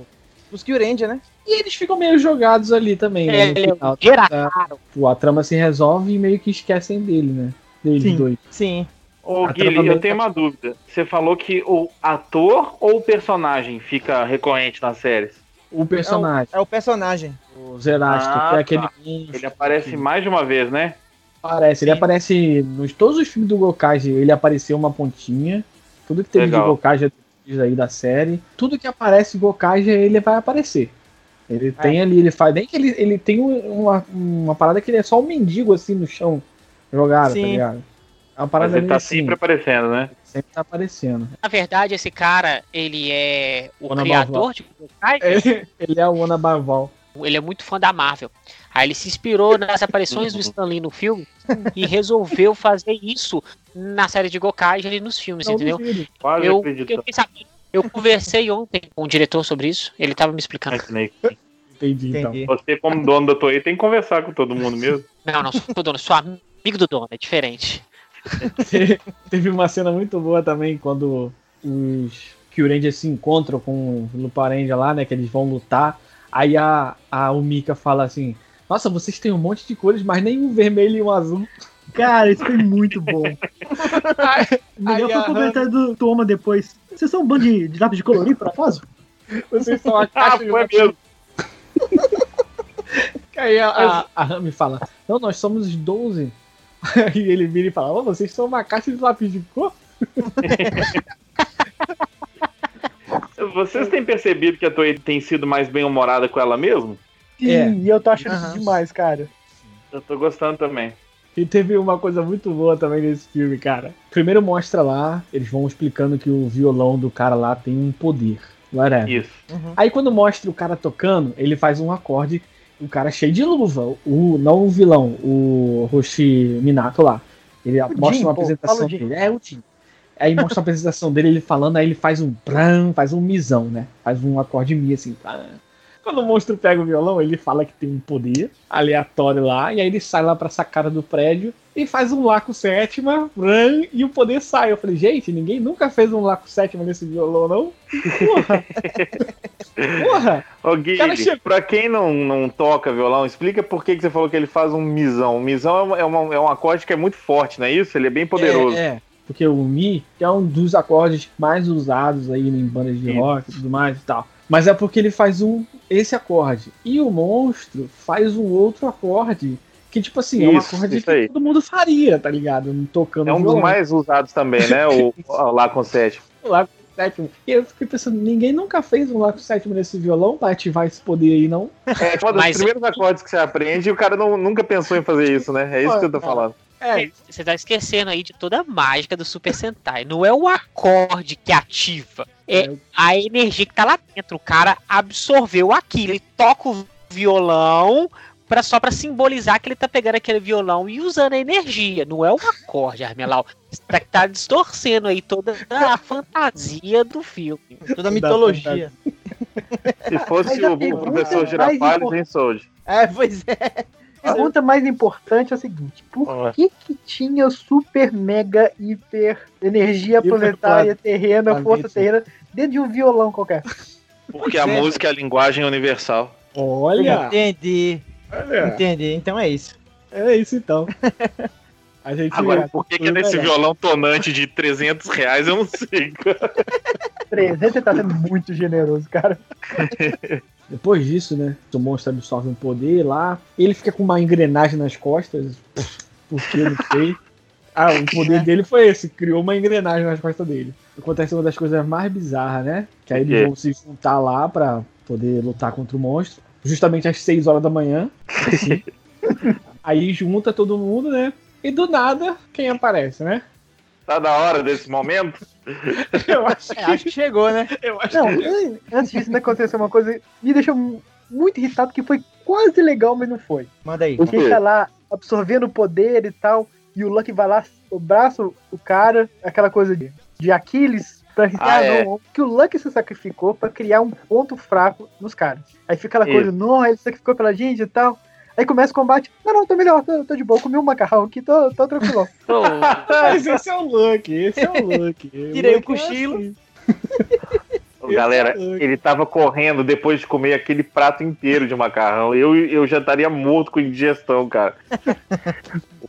Speaker 4: Dos Kyurendia, né?
Speaker 8: E eles ficam meio jogados ali também, né?
Speaker 2: É,
Speaker 8: no
Speaker 2: ele é
Speaker 8: final.
Speaker 2: um Geracaro.
Speaker 8: Pô, a trama se resolve e meio que esquecem dele, né? Deles
Speaker 3: Sim.
Speaker 8: dois.
Speaker 4: Sim.
Speaker 1: Ô,
Speaker 8: A
Speaker 1: Guilherme,
Speaker 8: trama
Speaker 1: eu tenho uma dúvida. Você falou que o ator ou o personagem fica recorrente nas séries?
Speaker 8: O personagem,
Speaker 4: É o personagem.
Speaker 8: o Zerastro,
Speaker 1: Ah,
Speaker 8: que é aquele
Speaker 1: tá.
Speaker 8: monstro
Speaker 1: Ele aparece mais de uma vez, né?
Speaker 8: Aparece, ele
Speaker 4: Sim.
Speaker 8: aparece nos todos os filmes do Gokage, ele apareceu uma pontinha. Tudo que teve
Speaker 1: Legal.
Speaker 8: de Gokage aí da série, tudo que aparece Gokage ele vai aparecer. Ele tem ali, ele faz, nem que ele, ele tem um- uma, uma parada que ele é só um mendigo assim no chão jogado, tá
Speaker 4: Sim.
Speaker 8: ligado? É uma
Speaker 1: Mas
Speaker 8: parada
Speaker 1: ele
Speaker 8: ali,
Speaker 1: tá
Speaker 8: assim,
Speaker 1: sempre aparecendo, né?
Speaker 8: Sempre tá aparecendo.
Speaker 2: Na verdade, esse cara, ele é o
Speaker 8: Ona
Speaker 2: criador de Gokai.
Speaker 8: Ele, ele é o Ona Baval.
Speaker 2: Ele é muito fã da Marvel. Aí ele se inspirou nas aparições do Stan Lee no filme e resolveu fazer isso na série de Gokai ali nos filmes,
Speaker 8: Não
Speaker 2: entendeu?
Speaker 8: duvido.
Speaker 1: Quase
Speaker 2: Eu,
Speaker 1: acredito.
Speaker 2: eu, eu conversei ontem com o diretor sobre isso. Ele tava me explicando.
Speaker 8: Entendi, então.
Speaker 4: Entendi.
Speaker 1: Você, como dono da Toei, tem que conversar com todo mundo mesmo.
Speaker 2: Não, não, sou dono, sou amigo do dono, é diferente.
Speaker 8: Te- Teve uma cena muito boa também quando os Kyurangers se encontram com o Luparendia lá, né? Que eles vão lutar. Aí a, a Umika fala assim: Nossa, vocês têm um monte de cores, mas nem um vermelho e um azul.
Speaker 3: Cara, isso foi muito bom. Melhor
Speaker 8: Aí
Speaker 3: foi o comentário do Toma depois. Vocês são um bando de, de lápis de colorir, por acaso?
Speaker 8: Vocês são a
Speaker 1: Ah,
Speaker 8: caixa de
Speaker 1: foi mesmo.
Speaker 8: Aí a, a, a Rami fala: Não, nós somos os 12. Aí ele vira e fala: "Ó, Vocês são uma caixa de lápis de cor?
Speaker 1: Vocês têm percebido que a Toei tem sido mais bem-humorada com ela mesmo?
Speaker 3: Sim,
Speaker 8: É.
Speaker 3: e eu tô achando
Speaker 4: Aham.
Speaker 3: isso demais, cara.
Speaker 1: Eu tô gostando também.
Speaker 8: E teve uma coisa muito boa também nesse filme, cara. Primeiro mostra lá, eles vão explicando que o violão do cara lá tem um poder. Whatever.
Speaker 1: Isso.
Speaker 8: Aí quando mostra o cara tocando, ele faz um acorde, o cara cheio de luva. O, não o vilão, o Roshi Minato lá. Ele mostra
Speaker 3: Jin,
Speaker 8: uma
Speaker 3: pô,
Speaker 8: apresentação
Speaker 3: o
Speaker 8: dele. É o Jin. Aí mostra a apresentação dele, ele falando, aí ele faz um pram, faz um misão, né? Faz um acorde mi assim. pram. Quando o monstro pega o violão, ele fala que tem um poder aleatório lá, e aí ele sai lá pra sacada do prédio e faz um Laco sétima, e o poder sai. Eu falei, gente, ninguém nunca fez um Laco sétima nesse violão, não? Porra! Porra!
Speaker 1: Ô, Gui,
Speaker 8: cara chega-
Speaker 1: pra quem não, não toca violão, explica por que, que você falou que ele faz um misão. Misão é, uma- é, uma- é um acorde que é muito forte, não é isso? Ele é bem poderoso.
Speaker 8: É, é. porque o Mi que é um dos acordes mais usados aí em bandas de rock e tudo mais e tal. Mas é porque ele faz um esse acorde. E o monstro faz um outro acorde. Que, tipo assim, é um
Speaker 1: Isso,
Speaker 8: acorde
Speaker 1: isso
Speaker 8: que
Speaker 1: aí.
Speaker 8: todo mundo faria, tá ligado? Tocando
Speaker 1: É um dos
Speaker 8: violão.
Speaker 1: mais usados também, né? O, o lá com sétimo.
Speaker 8: Lá com o sétimo. E eu fiquei pensando, ninguém nunca fez um lá com o sétimo nesse violão pra ativar esse poder aí, não?
Speaker 1: É um dos
Speaker 2: Mas-
Speaker 1: primeiros acordes que você aprende e o cara não- nunca pensou em fazer isso, né? É isso que eu tô falando.
Speaker 8: É,
Speaker 2: Você tá esquecendo aí de toda a mágica do Super Sentai. Não é o acorde que ativa, é
Speaker 8: É.
Speaker 2: a energia que tá lá dentro. O cara absorveu aquilo, ele toca o violão pra, só pra simbolizar que ele tá pegando aquele violão e usando a energia. Não é o acorde, Armelau. Você tá, tá distorcendo aí toda a fantasia do filme.
Speaker 4: Toda a mitologia.
Speaker 1: Se fosse o, o professor Girafales, hein, Sold?
Speaker 4: É, pois é.
Speaker 3: A pergunta mais importante é a seguinte: por
Speaker 1: Ué.
Speaker 3: que que tinha super, mega, hiper, energia
Speaker 8: Hiper
Speaker 3: planetária, terrena,
Speaker 8: planeta.
Speaker 3: força terrena, dentro de um violão qualquer?
Speaker 1: Porque a música é a linguagem universal.
Speaker 8: olha,
Speaker 4: Entendi.
Speaker 8: olha.
Speaker 4: Entendi. Então é isso.
Speaker 8: É isso então. A gente
Speaker 1: Agora, por que, que é nesse
Speaker 8: melhor.
Speaker 1: violão tonante de 300 reais, eu não sei, cara.
Speaker 3: 300 você tá sendo muito generoso, cara.
Speaker 8: Depois disso, né? O monstro absorve um poder lá. Ele fica com uma engrenagem nas costas. Por que eu não sei. Ah, o poder dele foi esse, criou uma engrenagem nas costas dele. Acontece uma das coisas mais bizarras, né? Que aí eles vão se juntar lá pra poder lutar contra o monstro. Justamente às 6 horas da manhã. aí junta todo mundo, né? E do nada, quem aparece, né?
Speaker 1: Tá da hora desse momento?
Speaker 8: Eu acho
Speaker 4: É, acho que chegou, né?
Speaker 8: eu acho
Speaker 3: Não,
Speaker 8: que-
Speaker 3: an- antes disso ainda aconteceu uma coisa me deixou mu- muito irritado, que foi quase legal, mas não foi.
Speaker 4: Manda aí.
Speaker 1: O quê?
Speaker 3: tá lá absorvendo o poder e tal, e o Lucky vai lá, o braço, o cara, aquela coisa de, de Aquiles, Pra que,
Speaker 1: Ah,
Speaker 3: ah,
Speaker 1: é.
Speaker 3: não, que o Lucky se sacrificou pra criar um ponto fraco nos caras. Aí fica aquela coisa,
Speaker 1: Isso.
Speaker 3: não, ele sacrificou pela gente e tal. Aí começa o combate. Não, não, tô melhor, tô, tô de boa, comi um macarrão aqui, tô, tô tranquilo.
Speaker 8: Mas esse é o Lucky, esse é o Lucky.
Speaker 4: Tirei o
Speaker 8: é
Speaker 4: cochilo.
Speaker 8: assim.
Speaker 1: Galera,
Speaker 8: é
Speaker 1: ele tava correndo depois de comer aquele prato inteiro de macarrão. Eu, eu já estaria morto com indigestão, cara.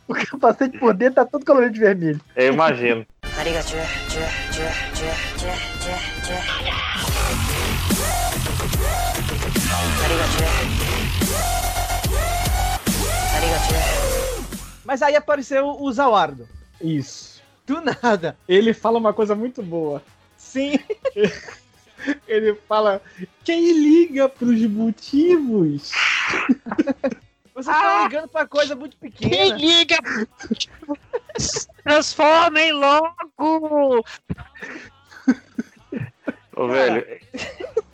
Speaker 3: O capacete por dentro tá todo colorido de vermelho.
Speaker 1: Eu imagino.
Speaker 4: Mas aí apareceu o Zawardo.
Speaker 8: Isso.
Speaker 4: Do nada.
Speaker 8: Ele fala uma coisa muito boa.
Speaker 4: Sim.
Speaker 8: Ele fala: quem liga pros motivos?
Speaker 4: Vocês estão ligando pra coisa muito
Speaker 2: Quem
Speaker 4: pequena.
Speaker 2: liga? Transformem logo!
Speaker 1: Ô, velho.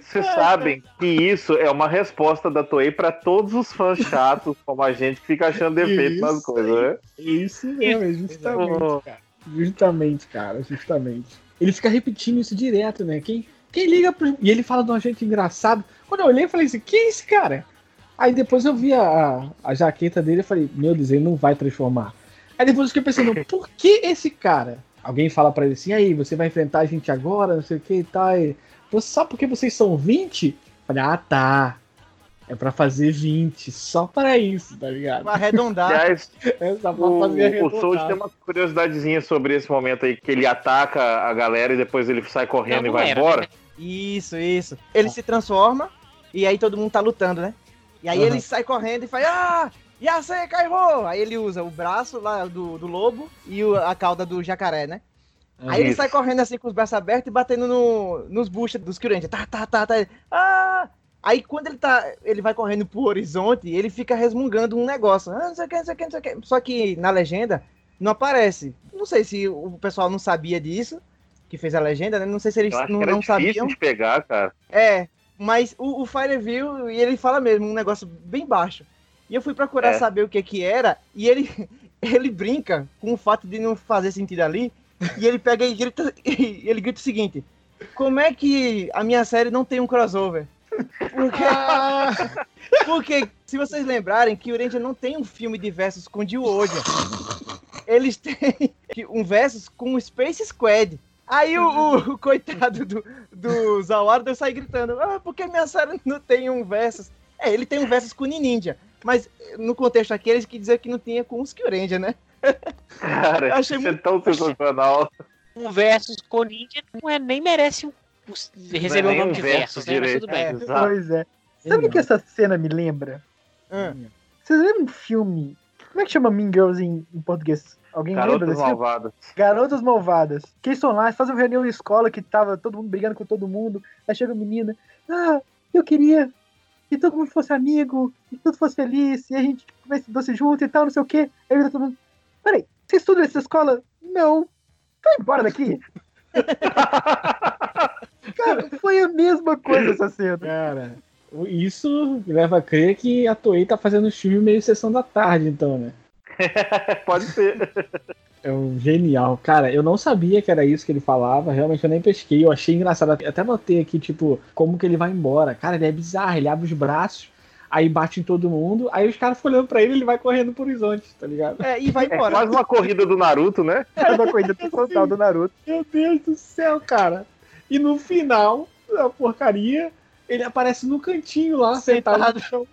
Speaker 1: Vocês sabem que isso é uma resposta da Toei pra todos os fãs chatos como a gente que fica achando defeito nas
Speaker 8: Isso.
Speaker 1: coisas, né?
Speaker 8: Isso mesmo, é justamente, cara. Justamente, cara, justamente. Ele fica repetindo isso direto, né? Quem, quem liga pro. E ele fala de um jeito engraçado. Quando eu olhei, eu falei assim: quem é esse cara? Aí depois eu vi a, a jaqueta dele e falei: meu Deus, ele não vai transformar. Aí depois eu fiquei pensando: por que esse cara? Alguém fala pra ele assim: aí, você vai enfrentar a gente agora, não sei o que e tal. E, "Você- só porque vocês são 20? Eu Falei: ah, tá. É pra fazer 20, só para isso, tá ligado?
Speaker 4: Pra arredondar.
Speaker 1: Aliás,
Speaker 8: É só pra
Speaker 1: o,
Speaker 8: fazer
Speaker 1: o
Speaker 8: arredondar.
Speaker 1: Soul tem uma curiosidadezinha sobre esse momento aí, que ele ataca a galera e depois ele sai correndo
Speaker 2: Não,
Speaker 1: e vai
Speaker 2: era,
Speaker 1: embora.
Speaker 2: né?
Speaker 4: Isso, isso. Ele se transforma e aí todo mundo tá lutando, né? E aí
Speaker 8: Aham.
Speaker 4: ele sai correndo e faz, ah, Yasei Kaiho! Aí ele usa o braço lá do, do lobo e o- a cauda do jacaré, né? Aí ele
Speaker 1: Isso.
Speaker 4: sai correndo assim com os braços abertos e batendo no, nos buchas dos Kyurendia. Tá, tá, tá, tá. Ah! Aí quando ele tá. Ele vai correndo pro horizonte, ele fica resmungando um negócio. Ah, não sei o que, não sei o que, não sei o que. Só que na legenda não aparece. Não sei se o pessoal não sabia disso, que fez a legenda, né? Não sei se eles não,
Speaker 1: que era
Speaker 4: não
Speaker 1: difícil
Speaker 4: sabiam.
Speaker 1: de pegar, cara.
Speaker 4: É, mas o, o Fireview, e ele fala mesmo, um negócio bem baixo. E eu fui procurar
Speaker 1: É.
Speaker 4: saber o que que era, e ele, ele brinca com o fato de não fazer sentido ali, e ele pega e grita, e ele grita o seguinte, como é que a minha série não tem um crossover? Porque, porque se vocês lembrarem, que o Ranger não tem um filme de versus com Oja. Eles têm um versus com o Space Squad. Aí o, o- o coitado do, do Zawardo sai gritando: Ah, porque minha série não tem um versus? É, ele tem um versus com o Ninja. Mas no contexto aqui, eles quis dizer que não tinha com os Kyurendia, né?
Speaker 1: Cara,
Speaker 4: achei
Speaker 1: isso é
Speaker 4: muito-
Speaker 1: tão sensacional.
Speaker 2: Um versus com ninja não, é, nem merece um, receber
Speaker 1: é
Speaker 2: o
Speaker 1: nem
Speaker 2: nome
Speaker 1: um
Speaker 2: de
Speaker 1: versus
Speaker 2: versus, né? Mas
Speaker 1: direito.
Speaker 2: tudo bem.
Speaker 4: É.
Speaker 3: Pois é. Sabe o que essa cena me lembra?
Speaker 4: Hum.
Speaker 3: Vocês lembram um filme? Como é que chama Mean Girls em, em português? Alguém lembra
Speaker 1: Garotas
Speaker 3: desse filme?
Speaker 1: malvadas.
Speaker 3: Garotas Malvadas. Que eles estão lá, eles fazem uma reunião na escola que tava todo mundo brigando com todo mundo. Aí chega a menina. Ah, eu queria que todo mundo fosse amigo, que tudo fosse feliz, e a gente comesse doce junto e tal, não sei o quê. Aí vira todo mundo. Peraí, você estuda nessa escola? Não. Vai embora daqui. Cara, foi a mesma coisa essa cena.
Speaker 8: Cara, isso leva a crer que a Toei tá fazendo os filmes meio sessão da tarde, então, né?
Speaker 1: Pode ser.
Speaker 8: É um genial. Cara, eu não sabia que era isso que ele falava, realmente eu nem pesquei, eu achei engraçado. Até notei aqui, tipo, como que ele vai embora. Cara, ele é bizarro, ele abre os braços, aí bate em todo mundo, aí os caras ficam olhando pra ele ele vai correndo pro horizonte, tá ligado?
Speaker 4: É, e vai
Speaker 1: É
Speaker 4: embora.
Speaker 1: quase uma corrida do Naruto, né?
Speaker 3: É uma coisa total do Naruto.
Speaker 8: Meu Deus do céu, cara. E no final da porcaria, ele aparece no cantinho lá, sentado,
Speaker 4: Sentado.
Speaker 8: no chão.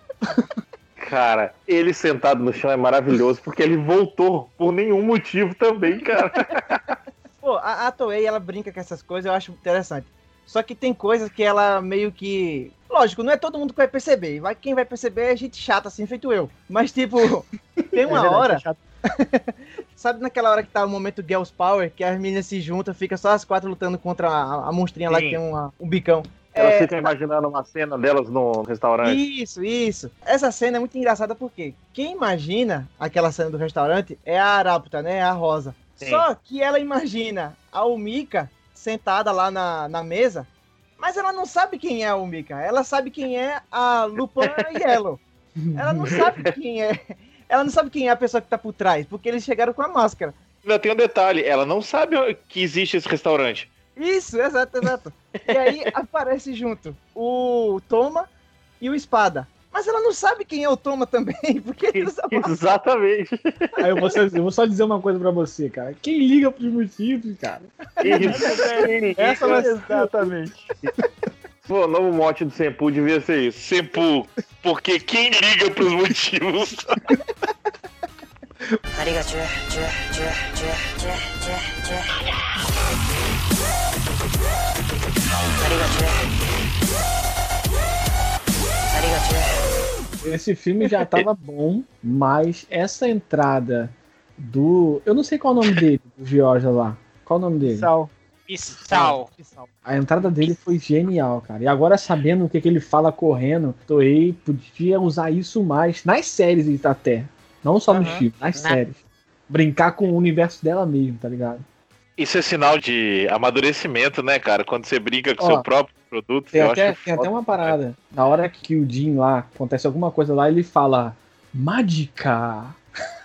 Speaker 1: Cara, ele sentado no chão é maravilhoso, porque ele voltou por nenhum motivo também, cara.
Speaker 4: Pô, a, a Toei, ela brinca com essas coisas, eu acho interessante. Só que tem coisas que ela meio que. Lógico, não é todo mundo que vai perceber. Vai, quem vai perceber é gente chata, assim, feito eu. Mas, tipo, tem uma
Speaker 3: É verdade,
Speaker 4: hora.
Speaker 3: é chato.
Speaker 4: Sabe naquela hora que tá o momento Girls Power, que as meninas se juntam, fica só as quatro lutando contra a, a monstrinha lá
Speaker 1: Sim.
Speaker 4: que tem uma- um bicão.
Speaker 1: Elas
Speaker 4: É,
Speaker 1: ficam imaginando uma cena delas no restaurante.
Speaker 4: Isso, isso. Essa cena é muito engraçada porque quem imagina aquela cena do restaurante é a Arapta, né? A Rosa.
Speaker 1: Sim.
Speaker 4: Só que ela imagina a Umika sentada lá na, na mesa, mas ela não sabe quem é a Umika. Ela sabe quem é a Lupin Yellow. Ela não sabe quem é. Ela não sabe quem é a pessoa que tá por trás, porque eles chegaram com a máscara.
Speaker 1: ainda tem um detalhe, ela não sabe que existe esse restaurante.
Speaker 4: Isso, exato, exato. E aí aparece junto o Toma e o Espada. Mas ela não sabe quem é o Toma também, porque eles
Speaker 1: Exatamente.
Speaker 8: Aí eu vou, só, eu vou só dizer uma coisa pra você, cara. Quem liga pros motivos, cara?
Speaker 3: Essa vai ser
Speaker 1: Exatamente. Pô, o novo mote do Sempu devia ser isso. Sempu, porque quem liga pros motivos?
Speaker 9: あり
Speaker 8: Esse filme já tava bom, mas essa entrada do. Eu não sei qual é o nome dele, do Georgia lá. Qual o nome dele?
Speaker 3: Sal.
Speaker 2: Pissal.
Speaker 8: A entrada dele foi genial, cara. E agora, sabendo o que, que ele fala correndo, Toei podia usar isso mais nas séries até. Não só nos
Speaker 2: Aham.
Speaker 8: filmes, nas
Speaker 2: Na-
Speaker 8: séries. Brincar com o universo dela mesmo, tá ligado?
Speaker 1: Isso é sinal de amadurecimento, né, cara? Quando você brinca com
Speaker 8: Ó,
Speaker 1: seu próprio produto,
Speaker 8: Tem,
Speaker 1: eu
Speaker 8: até,
Speaker 1: acho
Speaker 8: tem
Speaker 1: foda.
Speaker 8: até uma parada. Na hora que o Jim lá acontece alguma coisa lá, ele fala Mágica.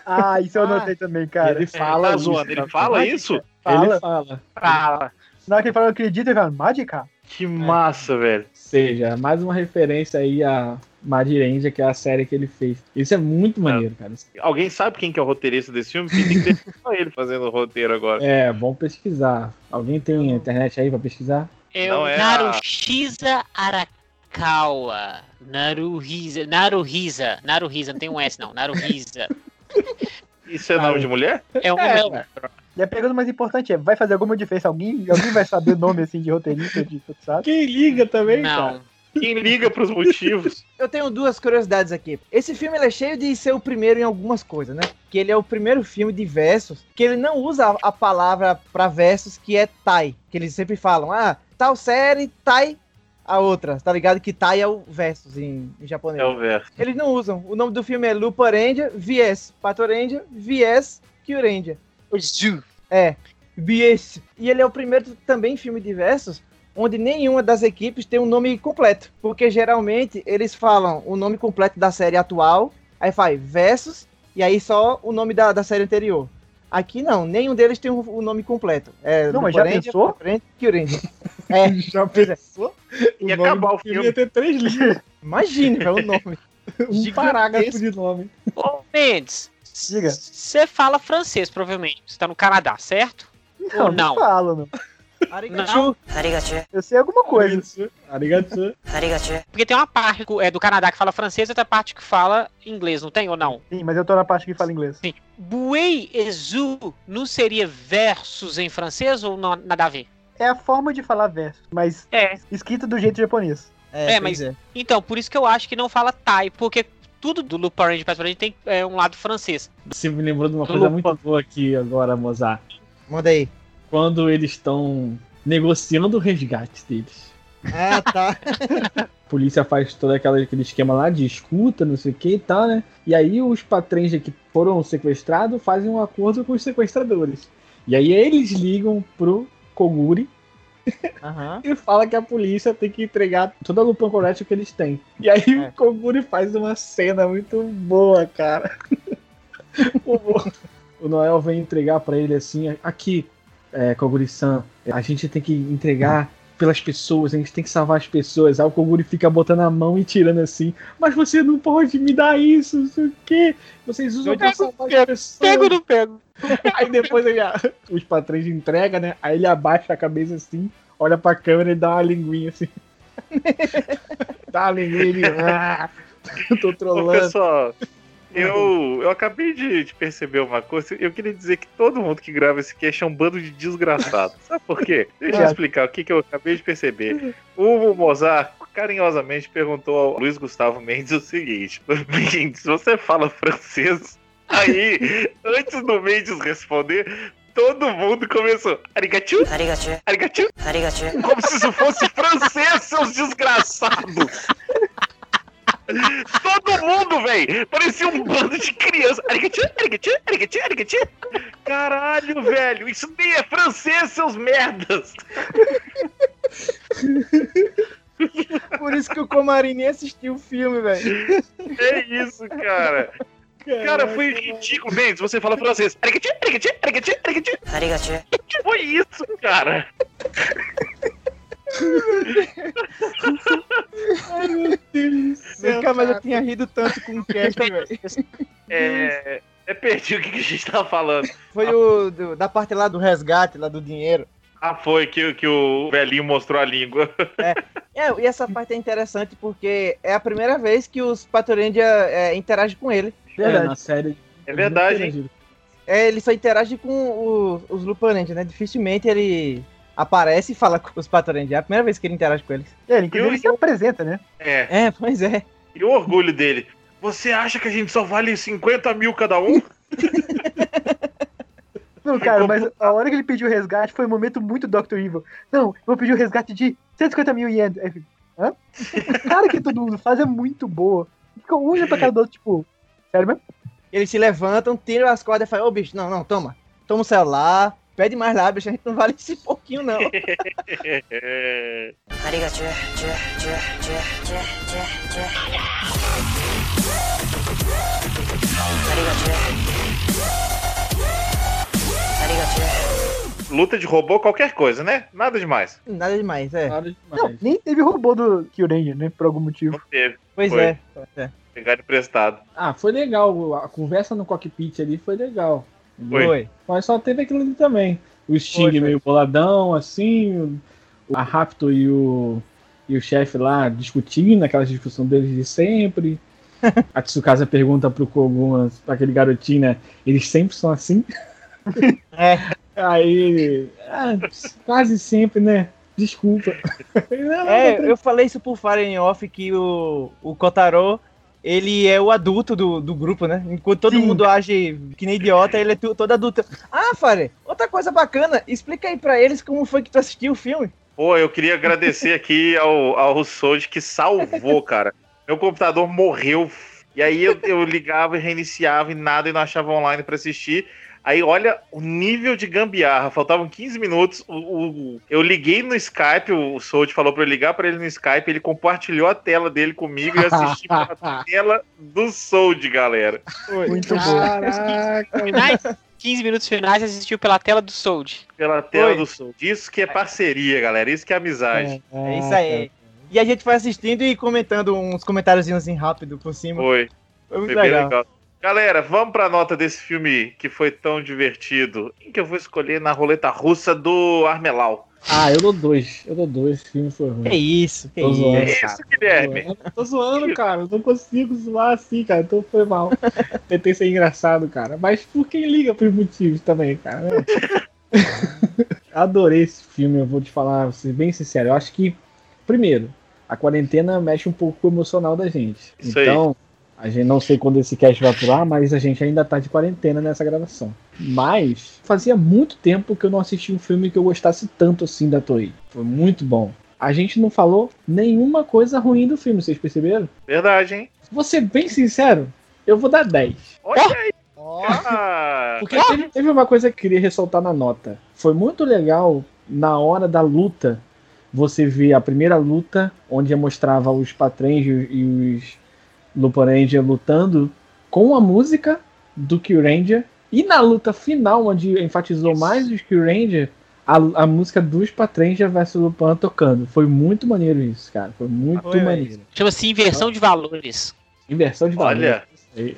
Speaker 3: Ah, isso eu
Speaker 2: Ah.
Speaker 3: notei também, cara.
Speaker 8: ele fala
Speaker 1: Tá
Speaker 8: isso,
Speaker 1: zoando, ele
Speaker 8: cara.
Speaker 1: fala isso?
Speaker 3: Fala.
Speaker 8: Ele fala.
Speaker 2: Fala.
Speaker 3: Na hora que ele fala, eu acredito, ele fala, mágica?
Speaker 1: Que massa, velho.
Speaker 8: seja, mais uma referência aí a Madirenja, que é a série que ele fez. Isso é muito maneiro, cara.
Speaker 1: Alguém sabe quem que é o roteirista desse filme? Porque tem que ter só ele fazendo o roteiro agora.
Speaker 8: É, bom pesquisar. Alguém tem internet aí pra pesquisar?
Speaker 2: É
Speaker 1: Não
Speaker 2: o
Speaker 1: é a-
Speaker 2: Narushisa Arakawa. Naruhisa. Naruhisa. Naruhisa, não tem um S não. Naruhisa.
Speaker 1: Isso é nome de mulher?
Speaker 2: É um
Speaker 8: É,
Speaker 2: nome.
Speaker 3: E a pergunta mais importante é, vai fazer alguma diferença? Alguém, alguém vai saber o nome, assim, de roteirista, de sabe?
Speaker 8: Quem liga também, cara?
Speaker 1: Quem liga pros motivos?
Speaker 4: Eu tenho duas curiosidades aqui. Esse filme ele é cheio de ser o primeiro em algumas coisas, né? Que ele é o primeiro filme de versos que ele não usa a, palavra pra versos que é tai, que eles sempre falam, ah, tal série, tai a outra, tá ligado? Que tai é o versos em, em japonês.
Speaker 1: É o verso.
Speaker 4: Eles não usam. O nome do filme é Luparendia, Vies Patorendia, Vies Kyurendia. É, Vies. E ele é o primeiro também filme de versos onde nenhuma das equipes tem um nome completo. Porque geralmente eles falam o nome completo da série atual, aí faz versus, e aí só o nome da, da série anterior. Aqui não, nenhum deles tem o, o nome completo. É,
Speaker 3: Não, mas já
Speaker 4: Luparendia,
Speaker 3: pensou?
Speaker 4: Kyurendia. É,
Speaker 8: Já pensou?
Speaker 1: E acabar o filme.
Speaker 8: Ia ter três linhas,
Speaker 4: imagine, velho, o nome.
Speaker 8: um parágrafo de nome.
Speaker 2: Ô, Mendes.
Speaker 3: Diga.
Speaker 2: Você fala francês, provavelmente. Você tá no Canadá, certo?
Speaker 3: Não,
Speaker 2: Ou
Speaker 3: não
Speaker 2: não?
Speaker 3: falo, não.
Speaker 9: Arigatou. Arigatou.
Speaker 3: Eu sei alguma coisa.
Speaker 9: Arigatou. Arigatou.
Speaker 2: Porque tem uma parte é, do Canadá que fala francês e outra parte que fala inglês, não tem ou não?
Speaker 3: Sim, mas eu tô na parte que fala inglês.
Speaker 2: Sim. Buei e zu não seria versos em francês ou não, nada a ver?
Speaker 3: É a forma de falar versos, mas
Speaker 2: é.
Speaker 3: escrita do jeito japonês.
Speaker 2: É,
Speaker 4: é
Speaker 2: mas. É. Então, por isso que eu acho que não fala Thai, porque tudo do Loop Orange para frente tem é, um lado francês.
Speaker 8: Você me lembrou de uma do coisa Lupa. muito boa aqui agora, Mozart.
Speaker 4: Manda aí.
Speaker 8: Quando eles estão negociando o resgate deles.
Speaker 4: Ah, tá.
Speaker 8: A polícia faz todo aquela, aquele esquema lá de escuta, não sei o que e tal, né? E aí os patrões que foram sequestrados fazem um acordo com os sequestradores. E aí eles ligam pro Koguri
Speaker 4: Aham.
Speaker 8: e fala que a polícia tem que entregar toda a Lupin Collection que eles têm. E aí
Speaker 4: É.
Speaker 8: o Koguri faz uma cena muito boa, cara. o, o Noel vem entregar pra ele assim, aqui, é, Koguri-san, a gente tem que entregar pelas pessoas, a gente tem que salvar as pessoas. Aí o Koguri fica botando a mão e tirando assim, mas você não pode me dar isso, não sei o quê. Vocês usam
Speaker 2: Eu
Speaker 8: pra
Speaker 2: pego,
Speaker 8: salvar as
Speaker 2: pego,
Speaker 8: pessoas.
Speaker 2: Pego ou não pego?
Speaker 8: Aí depois ele, os patrões entregam, né? Aí ele abaixa a cabeça assim, olha pra câmera e dá uma linguinha assim. dá uma linguinha e ele. "Ah, eu tô
Speaker 1: Ô,
Speaker 8: trolando.
Speaker 1: pessoal, eu, eu acabei de, de, perceber uma coisa. Eu queria dizer que todo mundo que grava esse cast é um bando de desgraçados. Sabe por quê? Deixa eu
Speaker 3: é.
Speaker 1: explicar o que, que eu acabei de perceber. O Mozart carinhosamente perguntou ao Luiz Gustavo Mendes o seguinte: Mendes, você fala francês? Aí, antes do Mendes responder, todo mundo começou. Arigatiu? Arigatiu?
Speaker 9: Arigatiu? Arigatiu?
Speaker 1: Como se isso fosse francês, seus desgraçados! Todo mundo, velho! Parecia um bando de criança. Caralho, velho! Isso nem é francês, seus merdas!
Speaker 4: Por isso que o Comarim nem assistiu o filme, velho.
Speaker 1: É isso, cara! Cara, foi ridículo. Mendes, você fala francês. Arigato, arigato, arigato, Que foi isso, cara?
Speaker 4: Nunca mais eu tinha rido tanto com o cast, velho.
Speaker 1: É. É perdi o que, que a gente tava falando.
Speaker 4: Foi o do- da parte lá do resgate, lá do dinheiro.
Speaker 1: Ah, foi que, que o velhinho mostrou a língua.
Speaker 4: É, e essa parte é interessante porque é a primeira vez que os Patorandia é, interagem com ele.
Speaker 8: É,
Speaker 3: Verdade.
Speaker 8: na série.
Speaker 1: É verdade, hein?
Speaker 4: É, ele só interage com o- os Luparendia, né? Dificilmente ele aparece e fala com os Patorandia. É a primeira vez que ele interage com eles.
Speaker 3: É, ele, inclusive,
Speaker 1: o-
Speaker 3: ele se apresenta, né?
Speaker 1: É.
Speaker 4: É, pois é.
Speaker 1: E o orgulho dele. Você acha que a gente só vale 50 mil cada um?
Speaker 3: Não, cara, mas a hora que ele pediu o resgate foi um momento muito Dr. Evil. Não, eu vou pedir o resgate de 150 mil ienes. Aí eu fico, Hã? A cara que todo mundo faz é muito boa. Fica um olhando pra cara do outro, tipo, sério mesmo?
Speaker 4: Eles se levantam, tiram as cordas e falam, ô bicho, não, não, toma. Toma o celular, pede mais lá, bicho, a gente não vale esse pouquinho, não.
Speaker 1: Luta de robô, qualquer coisa, né? Nada demais.
Speaker 4: Nada demais, é.
Speaker 8: Nada demais.
Speaker 3: Não, nem teve robô do Kyuranger, né? Por algum motivo.
Speaker 1: Não teve.
Speaker 4: Pois
Speaker 1: Foi.
Speaker 4: é. pois é.
Speaker 1: Pegar emprestado.
Speaker 8: Ah, foi legal. A conversa no cockpit ali foi legal.
Speaker 1: Foi.
Speaker 4: Foi.
Speaker 8: Mas só teve aquilo ali também. O Sting
Speaker 4: Foi,
Speaker 8: meio boladão, assim. A Raptor e o, e o chefe lá discutindo, aquela discussão deles de sempre. A Tsukasa pergunta pro Koguma, pra aquele garotinho, né? Eles sempre são assim?
Speaker 4: É.
Speaker 8: Aí. ah, quase sempre, né? Desculpa. Não,
Speaker 4: É, eu falei isso por Fire em Off que o, o Kotaro, ele é o adulto do, do grupo, né? Enquanto todo
Speaker 3: Sim.
Speaker 4: mundo age que nem idiota, ele é tu- todo adulto. Ah, Fire, outra coisa bacana, explica aí pra eles como foi que tu assistiu o filme.
Speaker 1: Pô, eu queria agradecer aqui ao, ao Soji que salvou, cara. Meu computador morreu. E aí eu, eu ligava e reiniciava e nada e não achava online pra assistir. Aí olha o nível de gambiarra. Faltavam 15 minutos. O, o- eu liguei no Skype, o Soji falou pra eu ligar pra ele no Skype. Ele compartilhou a tela dele comigo e assisti pela tela do Soji, galera.
Speaker 3: Muito bom.
Speaker 8: Caraca,
Speaker 2: Finais, 15 minutos finais assistiu pela tela do Sold.
Speaker 1: Pela tela
Speaker 4: Foi.
Speaker 1: do Soji. Isso que é parceria, galera. Isso que é amizade.
Speaker 4: É isso aí. E a gente foi assistindo e comentando uns comentáriozinhos assim rápido por cima.
Speaker 1: Foi.
Speaker 4: Foi muito
Speaker 1: Foi bem
Speaker 4: legal.
Speaker 1: legal. Galera, vamos pra nota desse filme que foi tão divertido. Em que eu vou escolher na roleta russa do Armelau.
Speaker 8: Ah, eu dou dois. Eu dou dois. Esse filme foi ruim.
Speaker 4: Que isso, que
Speaker 8: Tô
Speaker 4: isso.
Speaker 8: zoando.
Speaker 1: É isso, Guilherme.
Speaker 8: Tô zoando, cara. Eu não consigo zoar assim, cara. Então foi mal. Tentei ser engraçado, cara. Mas por quem liga pros motivos também, cara. né? Adorei esse filme, eu vou te falar, vou ser bem sincero. Eu acho que, primeiro, a quarentena mexe um pouco com o emocional da gente.
Speaker 1: Isso aí.
Speaker 8: então, a gente não sei quando esse cast vai pro ar, mas a gente ainda tá de quarentena nessa gravação. Mas fazia muito tempo que eu não assisti um filme que eu gostasse tanto assim da Toei. Foi muito bom. A gente não falou nenhuma coisa ruim do filme, vocês perceberam?
Speaker 1: Verdade, hein?
Speaker 8: Vou ser bem sincero, eu vou dar 10.
Speaker 1: Olha aí. Ah,
Speaker 8: Porque teve, teve uma coisa que eu queria ressaltar na nota. Foi muito legal na hora da luta. Você vê a primeira luta, onde mostrava os Patrens e os Luporanger lutando com a música do Kyuranger. E na luta final, onde enfatizou
Speaker 1: Isso.
Speaker 8: mais os Kyuranger, a, a música dos Patranger versus Lupan tocando. Foi muito maneiro isso, cara. Foi muito
Speaker 4: Foi,
Speaker 8: maneiro.
Speaker 2: Chama-se inversão de valores.
Speaker 8: Inversão de valor.
Speaker 1: olha.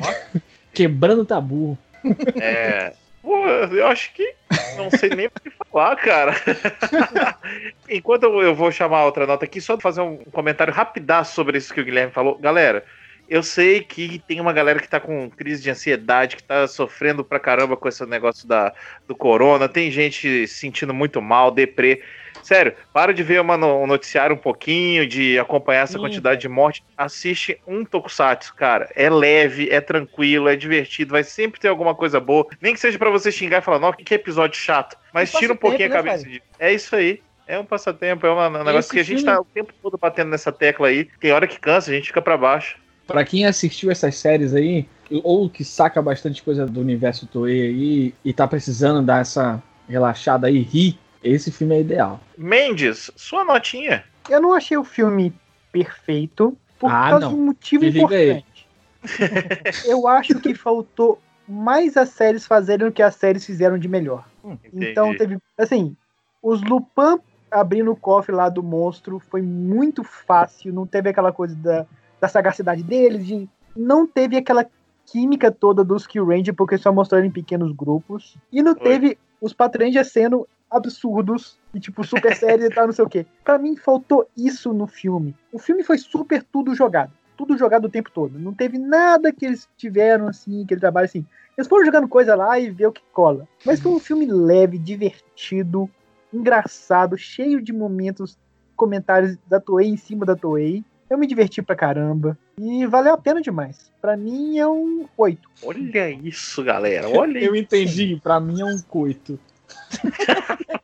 Speaker 8: Quebrando tabu.
Speaker 1: É. Pô, eu acho que não sei nem o que falar, cara. Enquanto eu eu vou chamar outra nota aqui, só fazer um comentário rapidaço sobre isso que o Guilherme falou. Galera, eu sei que tem uma galera que tá com crise de ansiedade, que tá sofrendo pra caramba com esse negócio da, do corona, tem gente se sentindo muito mal, deprê. Sério, para de ver uma um noticiário um pouquinho, de acompanhar essa
Speaker 4: Sim,
Speaker 1: quantidade de morte. Assiste um Tokusatsu, cara. É leve, é tranquilo, é divertido, vai sempre ter alguma coisa boa. Nem que seja pra você xingar e falar, nossa, que episódio chato. Mas tira um pouquinho a
Speaker 4: passatempo, né,
Speaker 1: cabeça disso. É isso aí. É um passatempo, é um negócio
Speaker 8: esse
Speaker 1: que a gente
Speaker 8: filme-
Speaker 1: tá o tempo todo batendo nessa tecla aí. Tem hora que cansa, a gente fica pra baixo.
Speaker 8: Pra quem assistiu essas séries aí, ou que saca bastante coisa do universo Toei aí e tá precisando dar essa relaxada aí, rir, esse filme é ideal.
Speaker 1: Mendes, sua notinha.
Speaker 3: Eu não achei o filme perfeito por
Speaker 8: Ah,
Speaker 3: causa
Speaker 8: não.
Speaker 3: de um motivo
Speaker 8: Me
Speaker 3: importante. Eu acho que faltou mais as séries fazerem o que as séries fizeram de melhor. Então
Speaker 1: Entendi.
Speaker 3: teve. Assim, os Lupin abrindo o cofre lá do monstro foi muito fácil. Não teve aquela coisa da, da sagacidade deles. De, não teve aquela química toda dos Kill Ranger, porque só mostraram em pequenos grupos. E não
Speaker 1: Foi.
Speaker 3: teve os Patrangers sendo absurdos e tipo super sérios e tal, não sei o quê. Pra mim faltou isso no filme. O filme foi super tudo jogado. Tudo jogado o tempo todo. Não teve nada que eles tiveram assim, aquele trabalho assim. Eles foram jogando coisa lá e ver o que cola. Mas foi um filme leve, divertido, engraçado, cheio de momentos, comentários da Toei em cima da Toei. Eu me diverti pra caramba. E valeu a pena demais. Pra mim é um 8.
Speaker 1: Olha isso, galera. Olha
Speaker 8: Eu entendi, pra mim é um coito.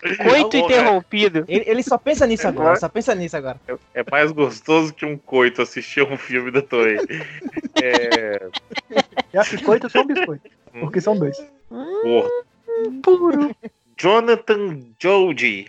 Speaker 2: Coito
Speaker 1: Não,
Speaker 2: interrompido.
Speaker 4: Ele, ele só pensa nisso agora, só pensa nisso agora.
Speaker 1: É mais gostoso que um coito assistir um filme da Toei. É.
Speaker 3: Já biscoito só um biscoito. Porque são dois.
Speaker 1: Porra.
Speaker 2: Puro.
Speaker 1: Jonathan Joji.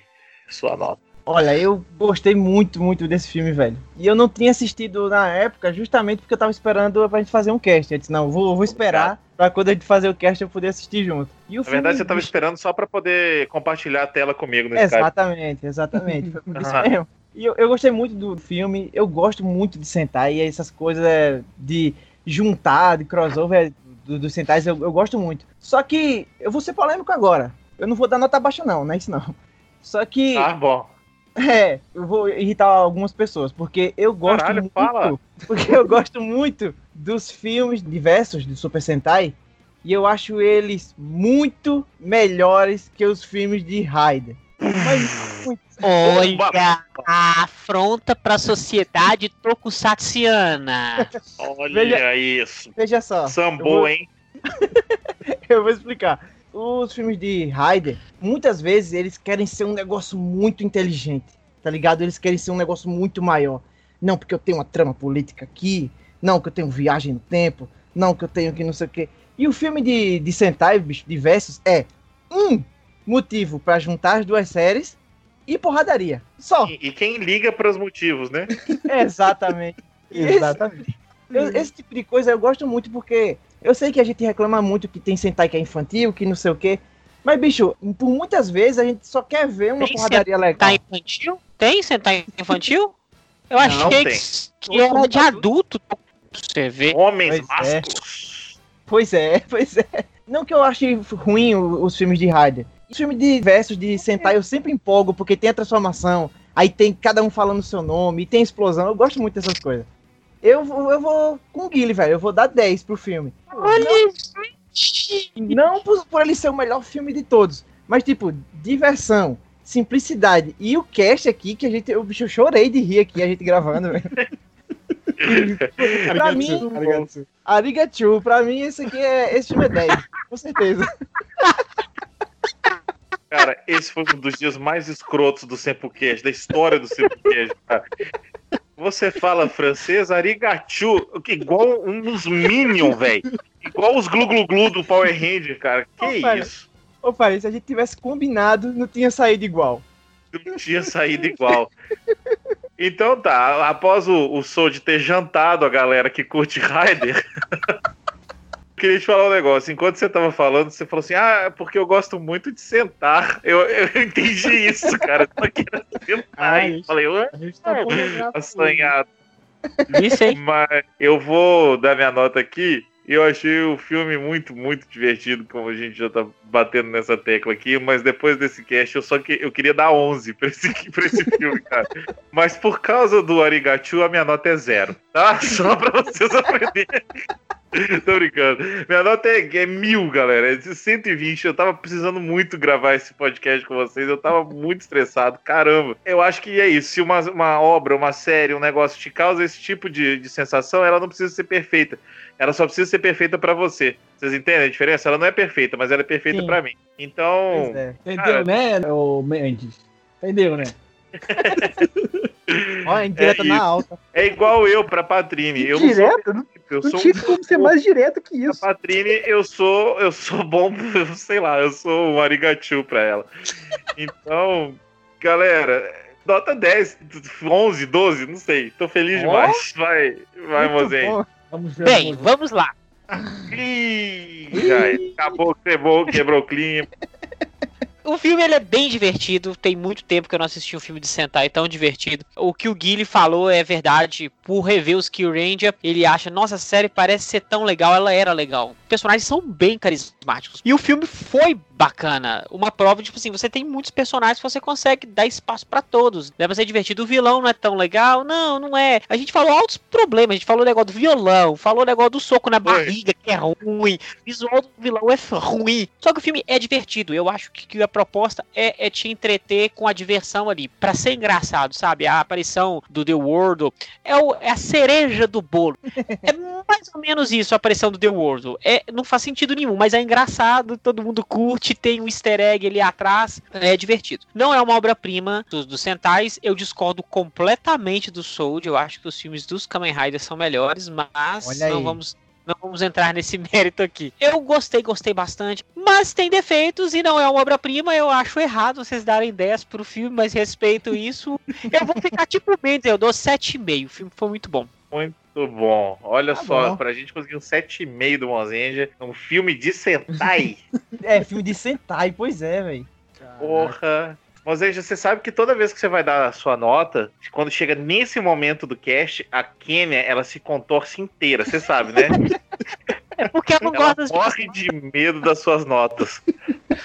Speaker 1: Sua nota.
Speaker 4: Olha, eu gostei muito, muito desse filme, velho. E eu não tinha assistido na época, justamente porque eu tava esperando pra gente fazer um cast. Eu disse, não, vou, vou esperar pra quando a gente fazer o cast eu poder assistir junto. E o
Speaker 1: Na verdade, você tava esperando só pra poder compartilhar a tela comigo no Skype.
Speaker 4: Exatamente, exatamente. Foi por isso mesmo. E eu, eu gostei muito do filme, eu gosto muito de Sentai, e essas coisas é, de juntar, de crossover do- dos Sentais, eu, eu gosto muito. Só que eu vou ser polêmico agora. Eu não vou dar nota baixa, não, não é isso não. Só que.
Speaker 1: Ah, bom.
Speaker 4: É, eu vou irritar algumas pessoas, porque eu gosto
Speaker 1: Caralho,
Speaker 4: muito.
Speaker 1: fala.
Speaker 4: Porque eu gosto muito dos filmes diversos de Super Sentai. E eu acho eles muito melhores que os filmes de Raider. Mas muito.
Speaker 2: Olha a afronta pra sociedade tokusatsiana.
Speaker 1: Olha
Speaker 4: Veja-
Speaker 1: isso.
Speaker 4: Veja só. eu
Speaker 1: Sambou,
Speaker 4: vou-
Speaker 1: hein?
Speaker 4: Eu vou explicar. Os filmes de Raider, muitas vezes eles querem ser um negócio muito inteligente, tá ligado? Eles querem ser um negócio muito maior. Não porque eu tenho uma trama política aqui, não que eu tenho viagem no tempo, não que eu tenho que não sei o quê. E o filme de, de Sentai, bicho, diversos, é um motivo pra juntar as duas séries e porradaria. Só.
Speaker 1: E, e quem liga para os motivos, né?
Speaker 4: Exatamente. E esse-
Speaker 3: Exatamente.
Speaker 4: Eu- esse tipo de coisa eu gosto muito porque eu sei que a gente reclama muito que tem Sentai que é infantil, que não sei o quê. Mas, bicho, por muitas vezes a gente só quer ver uma
Speaker 2: Tem
Speaker 4: porradaria legal.
Speaker 2: Tá infantil? Tem Sentai infantil? Eu
Speaker 1: Não
Speaker 2: achei
Speaker 1: tem.
Speaker 2: que, que era de adulto. Você vê.
Speaker 1: Homens
Speaker 4: Pois é.
Speaker 1: másculos.
Speaker 4: Pois é, pois é. Não que eu ache ruim os filmes de Raider. Os filmes de versos de Sentai eu sempre empolgo porque tem a transformação, aí tem cada um falando o seu nome, e tem explosão. Eu gosto muito dessas coisas. Eu, vou- eu vou com o Guile, velho. Eu vou dar 10 pro filme. Não por, por ele ser o melhor filme de todos, mas tipo, diversão, simplicidade. E o cast aqui, que a gente. Eu, bicho, eu chorei de rir aqui, a gente gravando, velho. pra mim, Arigatou, pra mim esse aqui é. Esse filme é 10, com certeza.
Speaker 1: Cara, esse foi um dos dias mais escrotos do Sempocast, da história do Sempocast, cara. Você fala francês, arigachu, que igual uns Minion, velho. Igual os glu-glu-glu do Power Ranger, cara. Que
Speaker 4: Ô, cara.
Speaker 1: isso?
Speaker 4: Ô, pai, se a gente tivesse combinado, não tinha saído igual.
Speaker 1: Não tinha saído igual. Então tá, após o, o Soul de ter jantado a galera que curte Raider, eu queria te falar um negócio. Enquanto você tava falando, você falou assim: Ah, é porque eu gosto muito de sentar. Eu, eu entendi isso, cara. Eu só queria sentar.
Speaker 8: Ai,
Speaker 1: Eu falei, ué,
Speaker 8: A gente tá pornográfico.
Speaker 1: assanhado.
Speaker 2: Isso aí.
Speaker 1: Mas eu vou dar minha nota aqui. Eu achei o filme muito, muito divertido, como a gente já tá batendo nessa tecla aqui, mas depois desse cast eu só que eu queria dar 11 pra esse, pra esse filme, cara. Mas por causa do Arigachu, a minha nota é zero, tá? Só pra vocês aprenderem. Tô brincando. Minha nota é, é mil, galera. É de 120. Eu tava precisando muito gravar esse podcast com vocês. Eu tava muito estressado. Caramba. Eu acho que é isso. Se uma, uma obra, uma série, um negócio te causa esse tipo de, de sensação, ela não precisa ser perfeita. Ela só precisa ser perfeita pra você. Vocês entendem a diferença? Ela não é perfeita, mas ela é perfeita pra mim. Então.
Speaker 4: É.
Speaker 8: Entendeu,
Speaker 1: Cara.
Speaker 8: né, Mendes? Entendeu, né?
Speaker 4: Olha, indireta
Speaker 1: É
Speaker 4: na alta.
Speaker 1: É igual eu pra Patrine. Eu não sou
Speaker 3: Direto? Não,
Speaker 1: eu
Speaker 3: não
Speaker 1: sou
Speaker 3: tinha como ser mais direto que
Speaker 1: A
Speaker 3: isso.
Speaker 1: Patrine, eu sou, eu sou bom, eu sei lá, eu sou um arigachu pra ela. Então, galera, nota 10, 11, 12, não sei. Tô feliz
Speaker 4: Ó.
Speaker 1: demais. Vai, vai,
Speaker 4: bom.
Speaker 8: Vamos ver.
Speaker 2: Bem, vamos lá.
Speaker 1: Ih, já é. acabou, quebrou, quebrou o clima.
Speaker 2: O filme ele é bem divertido. Tem muito tempo que eu não assisti um filme de Sentai tão divertido. O que o Guile falou é verdade. Por rever os Kill Ranger, ele acha, nossa, a série parece ser tão legal. Ela era legal. Os personagens são bem carismáticos. E o filme foi bacana. Uma prova, tipo assim, você tem muitos personagens que você consegue dar espaço pra todos. Deve ser divertido. O vilão não é tão legal. Não, não é. A gente falou altos problemas. A gente falou o negócio do violão, falou o negócio do soco na barriga, que é ruim. O visual do vilão é ruim. Só que o filme é divertido. Eu acho que, que a proposta é, é te entreter com a diversão ali. Pra ser engraçado, sabe? A aparição do The World é, o- é a cereja do bolo. É mais ou menos isso a aparição do The World. É, não faz sentido nenhum, mas é engraçado, todo mundo curte, tem um easter egg ali atrás, é divertido. Não é uma obra-prima dos, dos Sentais, eu discordo completamente do Soul, eu acho que os filmes dos Kamen Riders são melhores, mas não vamos não vamos entrar nesse mérito aqui. Eu gostei, gostei bastante, mas tem defeitos e não é uma obra-prima. Eu acho errado vocês darem 10 pro filme, mas respeito isso. Eu vou ficar tipo Mendes, eu dou 7,5. O filme foi muito bom.
Speaker 1: Muito bom. Olha
Speaker 4: Tá
Speaker 1: só,
Speaker 4: bom.
Speaker 1: pra gente conseguir um 7,5 do Monzenja, um filme de Sentai.
Speaker 4: É, filme de Sentai, pois é, velho.
Speaker 1: Porra. Monzenja, você sabe que toda vez que você vai dar a sua nota, quando chega nesse momento do cast, a Kênia, ela se contorce inteira, você sabe, né?
Speaker 2: É porque eu não
Speaker 1: Ela
Speaker 2: gosto
Speaker 1: morre de medo das suas notas.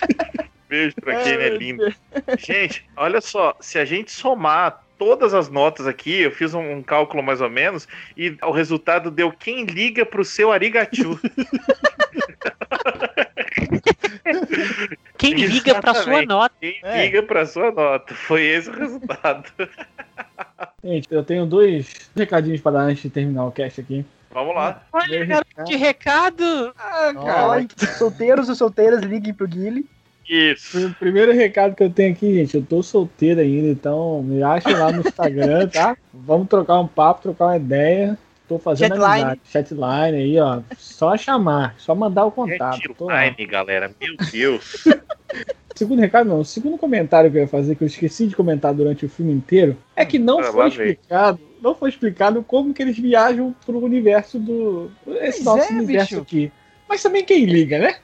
Speaker 1: Beijo pra Kênia, é linda. Gente, olha só, se a gente somar todas as notas aqui, eu fiz um, um cálculo mais ou menos, e o resultado deu quem liga pro seu Arigachu.
Speaker 2: Quem liga pra sua
Speaker 1: Exatamente.
Speaker 2: nota.
Speaker 1: Quem
Speaker 4: É.
Speaker 1: liga pra sua nota. Foi esse o resultado.
Speaker 8: Gente, eu tenho dois recadinhos para dar antes de terminar o cast aqui.
Speaker 1: Vamos lá.
Speaker 2: Olha,
Speaker 8: Primeiro
Speaker 2: garoto
Speaker 8: recado.
Speaker 2: de recado.
Speaker 3: Ai, solteiros e solteiras, liguem pro Guile.
Speaker 1: Isso.
Speaker 8: O primeiro recado que eu tenho aqui, gente, eu tô solteiro ainda, então me achem lá no Instagram, tá? Vamos trocar um papo, trocar uma ideia. Tô fazendo
Speaker 4: Chatline.
Speaker 8: amizade. Chatline aí, ó. Só chamar, só mandar o contato.
Speaker 1: Jetline, galera. Meu Deus.
Speaker 8: Segundo recado, não. O segundo comentário que eu ia fazer, que eu esqueci de comentar durante o filme inteiro, é que não
Speaker 1: Ah,
Speaker 8: foi explicado. Não foi explicado como que eles viajam pro universo do. Esse
Speaker 4: Pois
Speaker 8: nosso
Speaker 4: é,
Speaker 8: universo
Speaker 4: bicho.
Speaker 8: aqui. Mas também quem liga, né?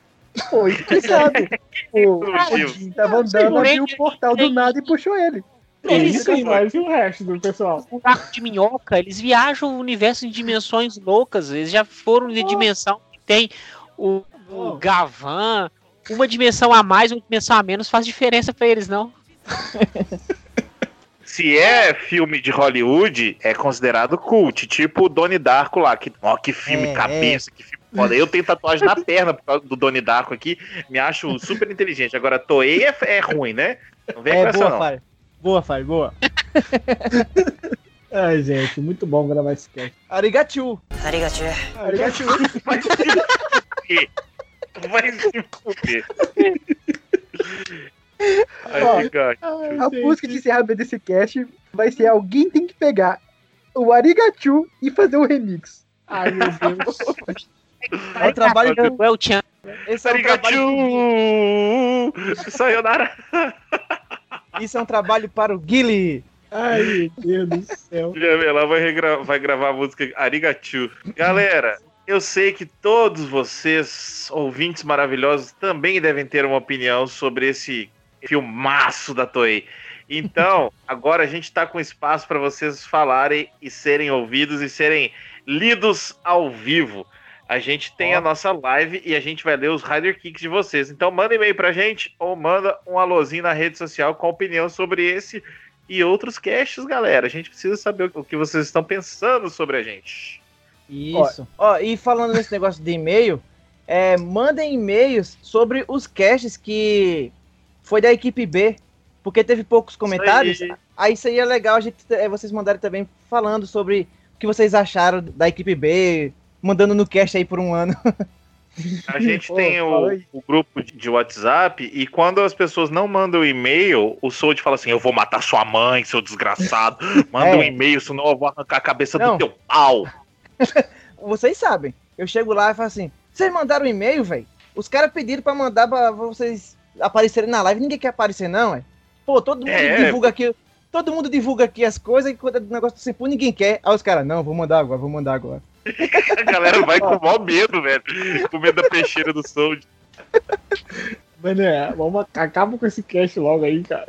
Speaker 3: Foi explicado. o? Jim tava andando, abriu o portal do nada e puxou ele.
Speaker 2: Eles
Speaker 8: Isso aí, nós e o resto do pessoal.
Speaker 2: buraco de minhoca, eles viajam o universo em dimensões loucas. Eles já foram na dimensão que tem o, o Gavan. Uma dimensão a mais, uma dimensão a menos faz diferença pra eles, não.
Speaker 1: Se é filme de Hollywood, é considerado cult. Tipo o Donnie Darko lá. Que, ó, que filme
Speaker 4: É,
Speaker 1: cabeça, que filme foda. Eu tenho tatuagem na perna por causa do Donnie Darko aqui. Me acho super inteligente. Agora, Toei é, é ruim, né? Não vem com
Speaker 4: É,
Speaker 1: essa,
Speaker 4: boa,
Speaker 1: não.
Speaker 4: Fábio. Boa, Fábio, boa.
Speaker 8: Ai, gente, muito bom gravar esse cast.
Speaker 1: Vai se fuder. Vai se fuder. Gato.
Speaker 3: A música de encerramento desse cast vai ser Alguém tem que pegar o Arigachu e fazer o remix.
Speaker 8: Ai, meu Deus.
Speaker 4: É o trabalho
Speaker 2: É o Chan.
Speaker 4: Esse é um trabalho,
Speaker 1: Arigachu! Sayonara!
Speaker 4: Isso é um trabalho para o Guile.
Speaker 8: Ai, meu Deus do céu.
Speaker 1: Ela vai, regra- vai gravar a música Arigachu. Galera, eu sei que todos vocês, ouvintes maravilhosos, também devem ter uma opinião sobre esse filmaço da Toei. Então, agora a gente está com espaço para vocês falarem e serem ouvidos e serem lidos ao vivo. A gente tem a nossa live e a gente vai ler os Rider Kicks de vocês. Então manda e-mail pra gente ou manda um alôzinho na rede social com a opinião sobre esse e outros casts, galera. A gente precisa saber o que vocês estão pensando sobre a gente.
Speaker 4: Isso. Ó, e falando nesse negócio de e-mail, é, mandem e-mails sobre os casts que foi da equipe B, porque teve poucos comentários.
Speaker 1: aí.
Speaker 4: Aí seria legal a gente, é, vocês mandarem também falando sobre o que vocês acharam da equipe B, mandando no cast aí por um ano.
Speaker 1: A gente
Speaker 3: Pô,
Speaker 1: tem o, o grupo de WhatsApp e quando as pessoas não mandam e-mail, o Sold fala assim: Eu vou matar sua mãe, seu desgraçado. Manda
Speaker 4: É.
Speaker 1: um e-mail, senão eu vou arrancar a cabeça
Speaker 4: Não.
Speaker 1: do teu pau.
Speaker 4: Vocês sabem. Eu chego lá e falo assim: vocês mandaram um e-mail, velho? Os caras pediram pra mandar pra vocês aparecerem na live. Ninguém quer aparecer, não, é? Pô, todo mundo
Speaker 1: É.
Speaker 4: divulga aqui. Todo mundo divulga aqui as coisas e quando é do negócio do Simpu, ninguém quer. Aí os caras, não, vou mandar agora, vou mandar agora.
Speaker 1: A galera vai com o maior medo, velho. Com medo da peixeira do Sold.
Speaker 8: Mané, vamos, acaba com esse cast logo aí, cara.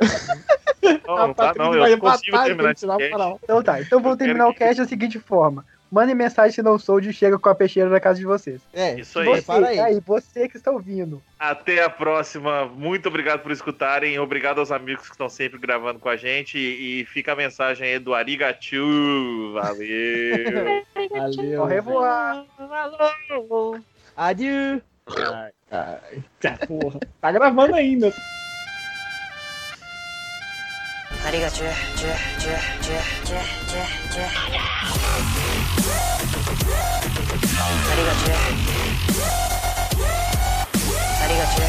Speaker 1: Não, não tá não, eu consigo terminar esse cast.
Speaker 3: Então tá, então vamos terminar o cast da seguinte forma. Mandem mensagem se não sou de chega com a peixeira na casa de vocês.
Speaker 4: É,
Speaker 1: Isso aí.
Speaker 3: Você,
Speaker 4: para aí.
Speaker 3: aí, você que está ouvindo.
Speaker 1: Até a próxima. Muito obrigado por escutarem. Obrigado aos amigos que estão sempre gravando com a gente. E, e fica a mensagem aí do Arigachu. Valeu.
Speaker 8: Valeu.
Speaker 3: Au revoir.
Speaker 4: Adieu.
Speaker 8: Ai, ai, tá, porra. Tá gravando ainda.
Speaker 9: りがち。ありがち。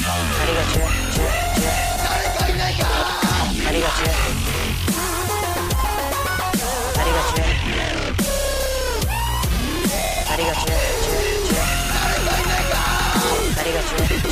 Speaker 9: ありがち。ありがち。ありがち。ありがち。ありがち。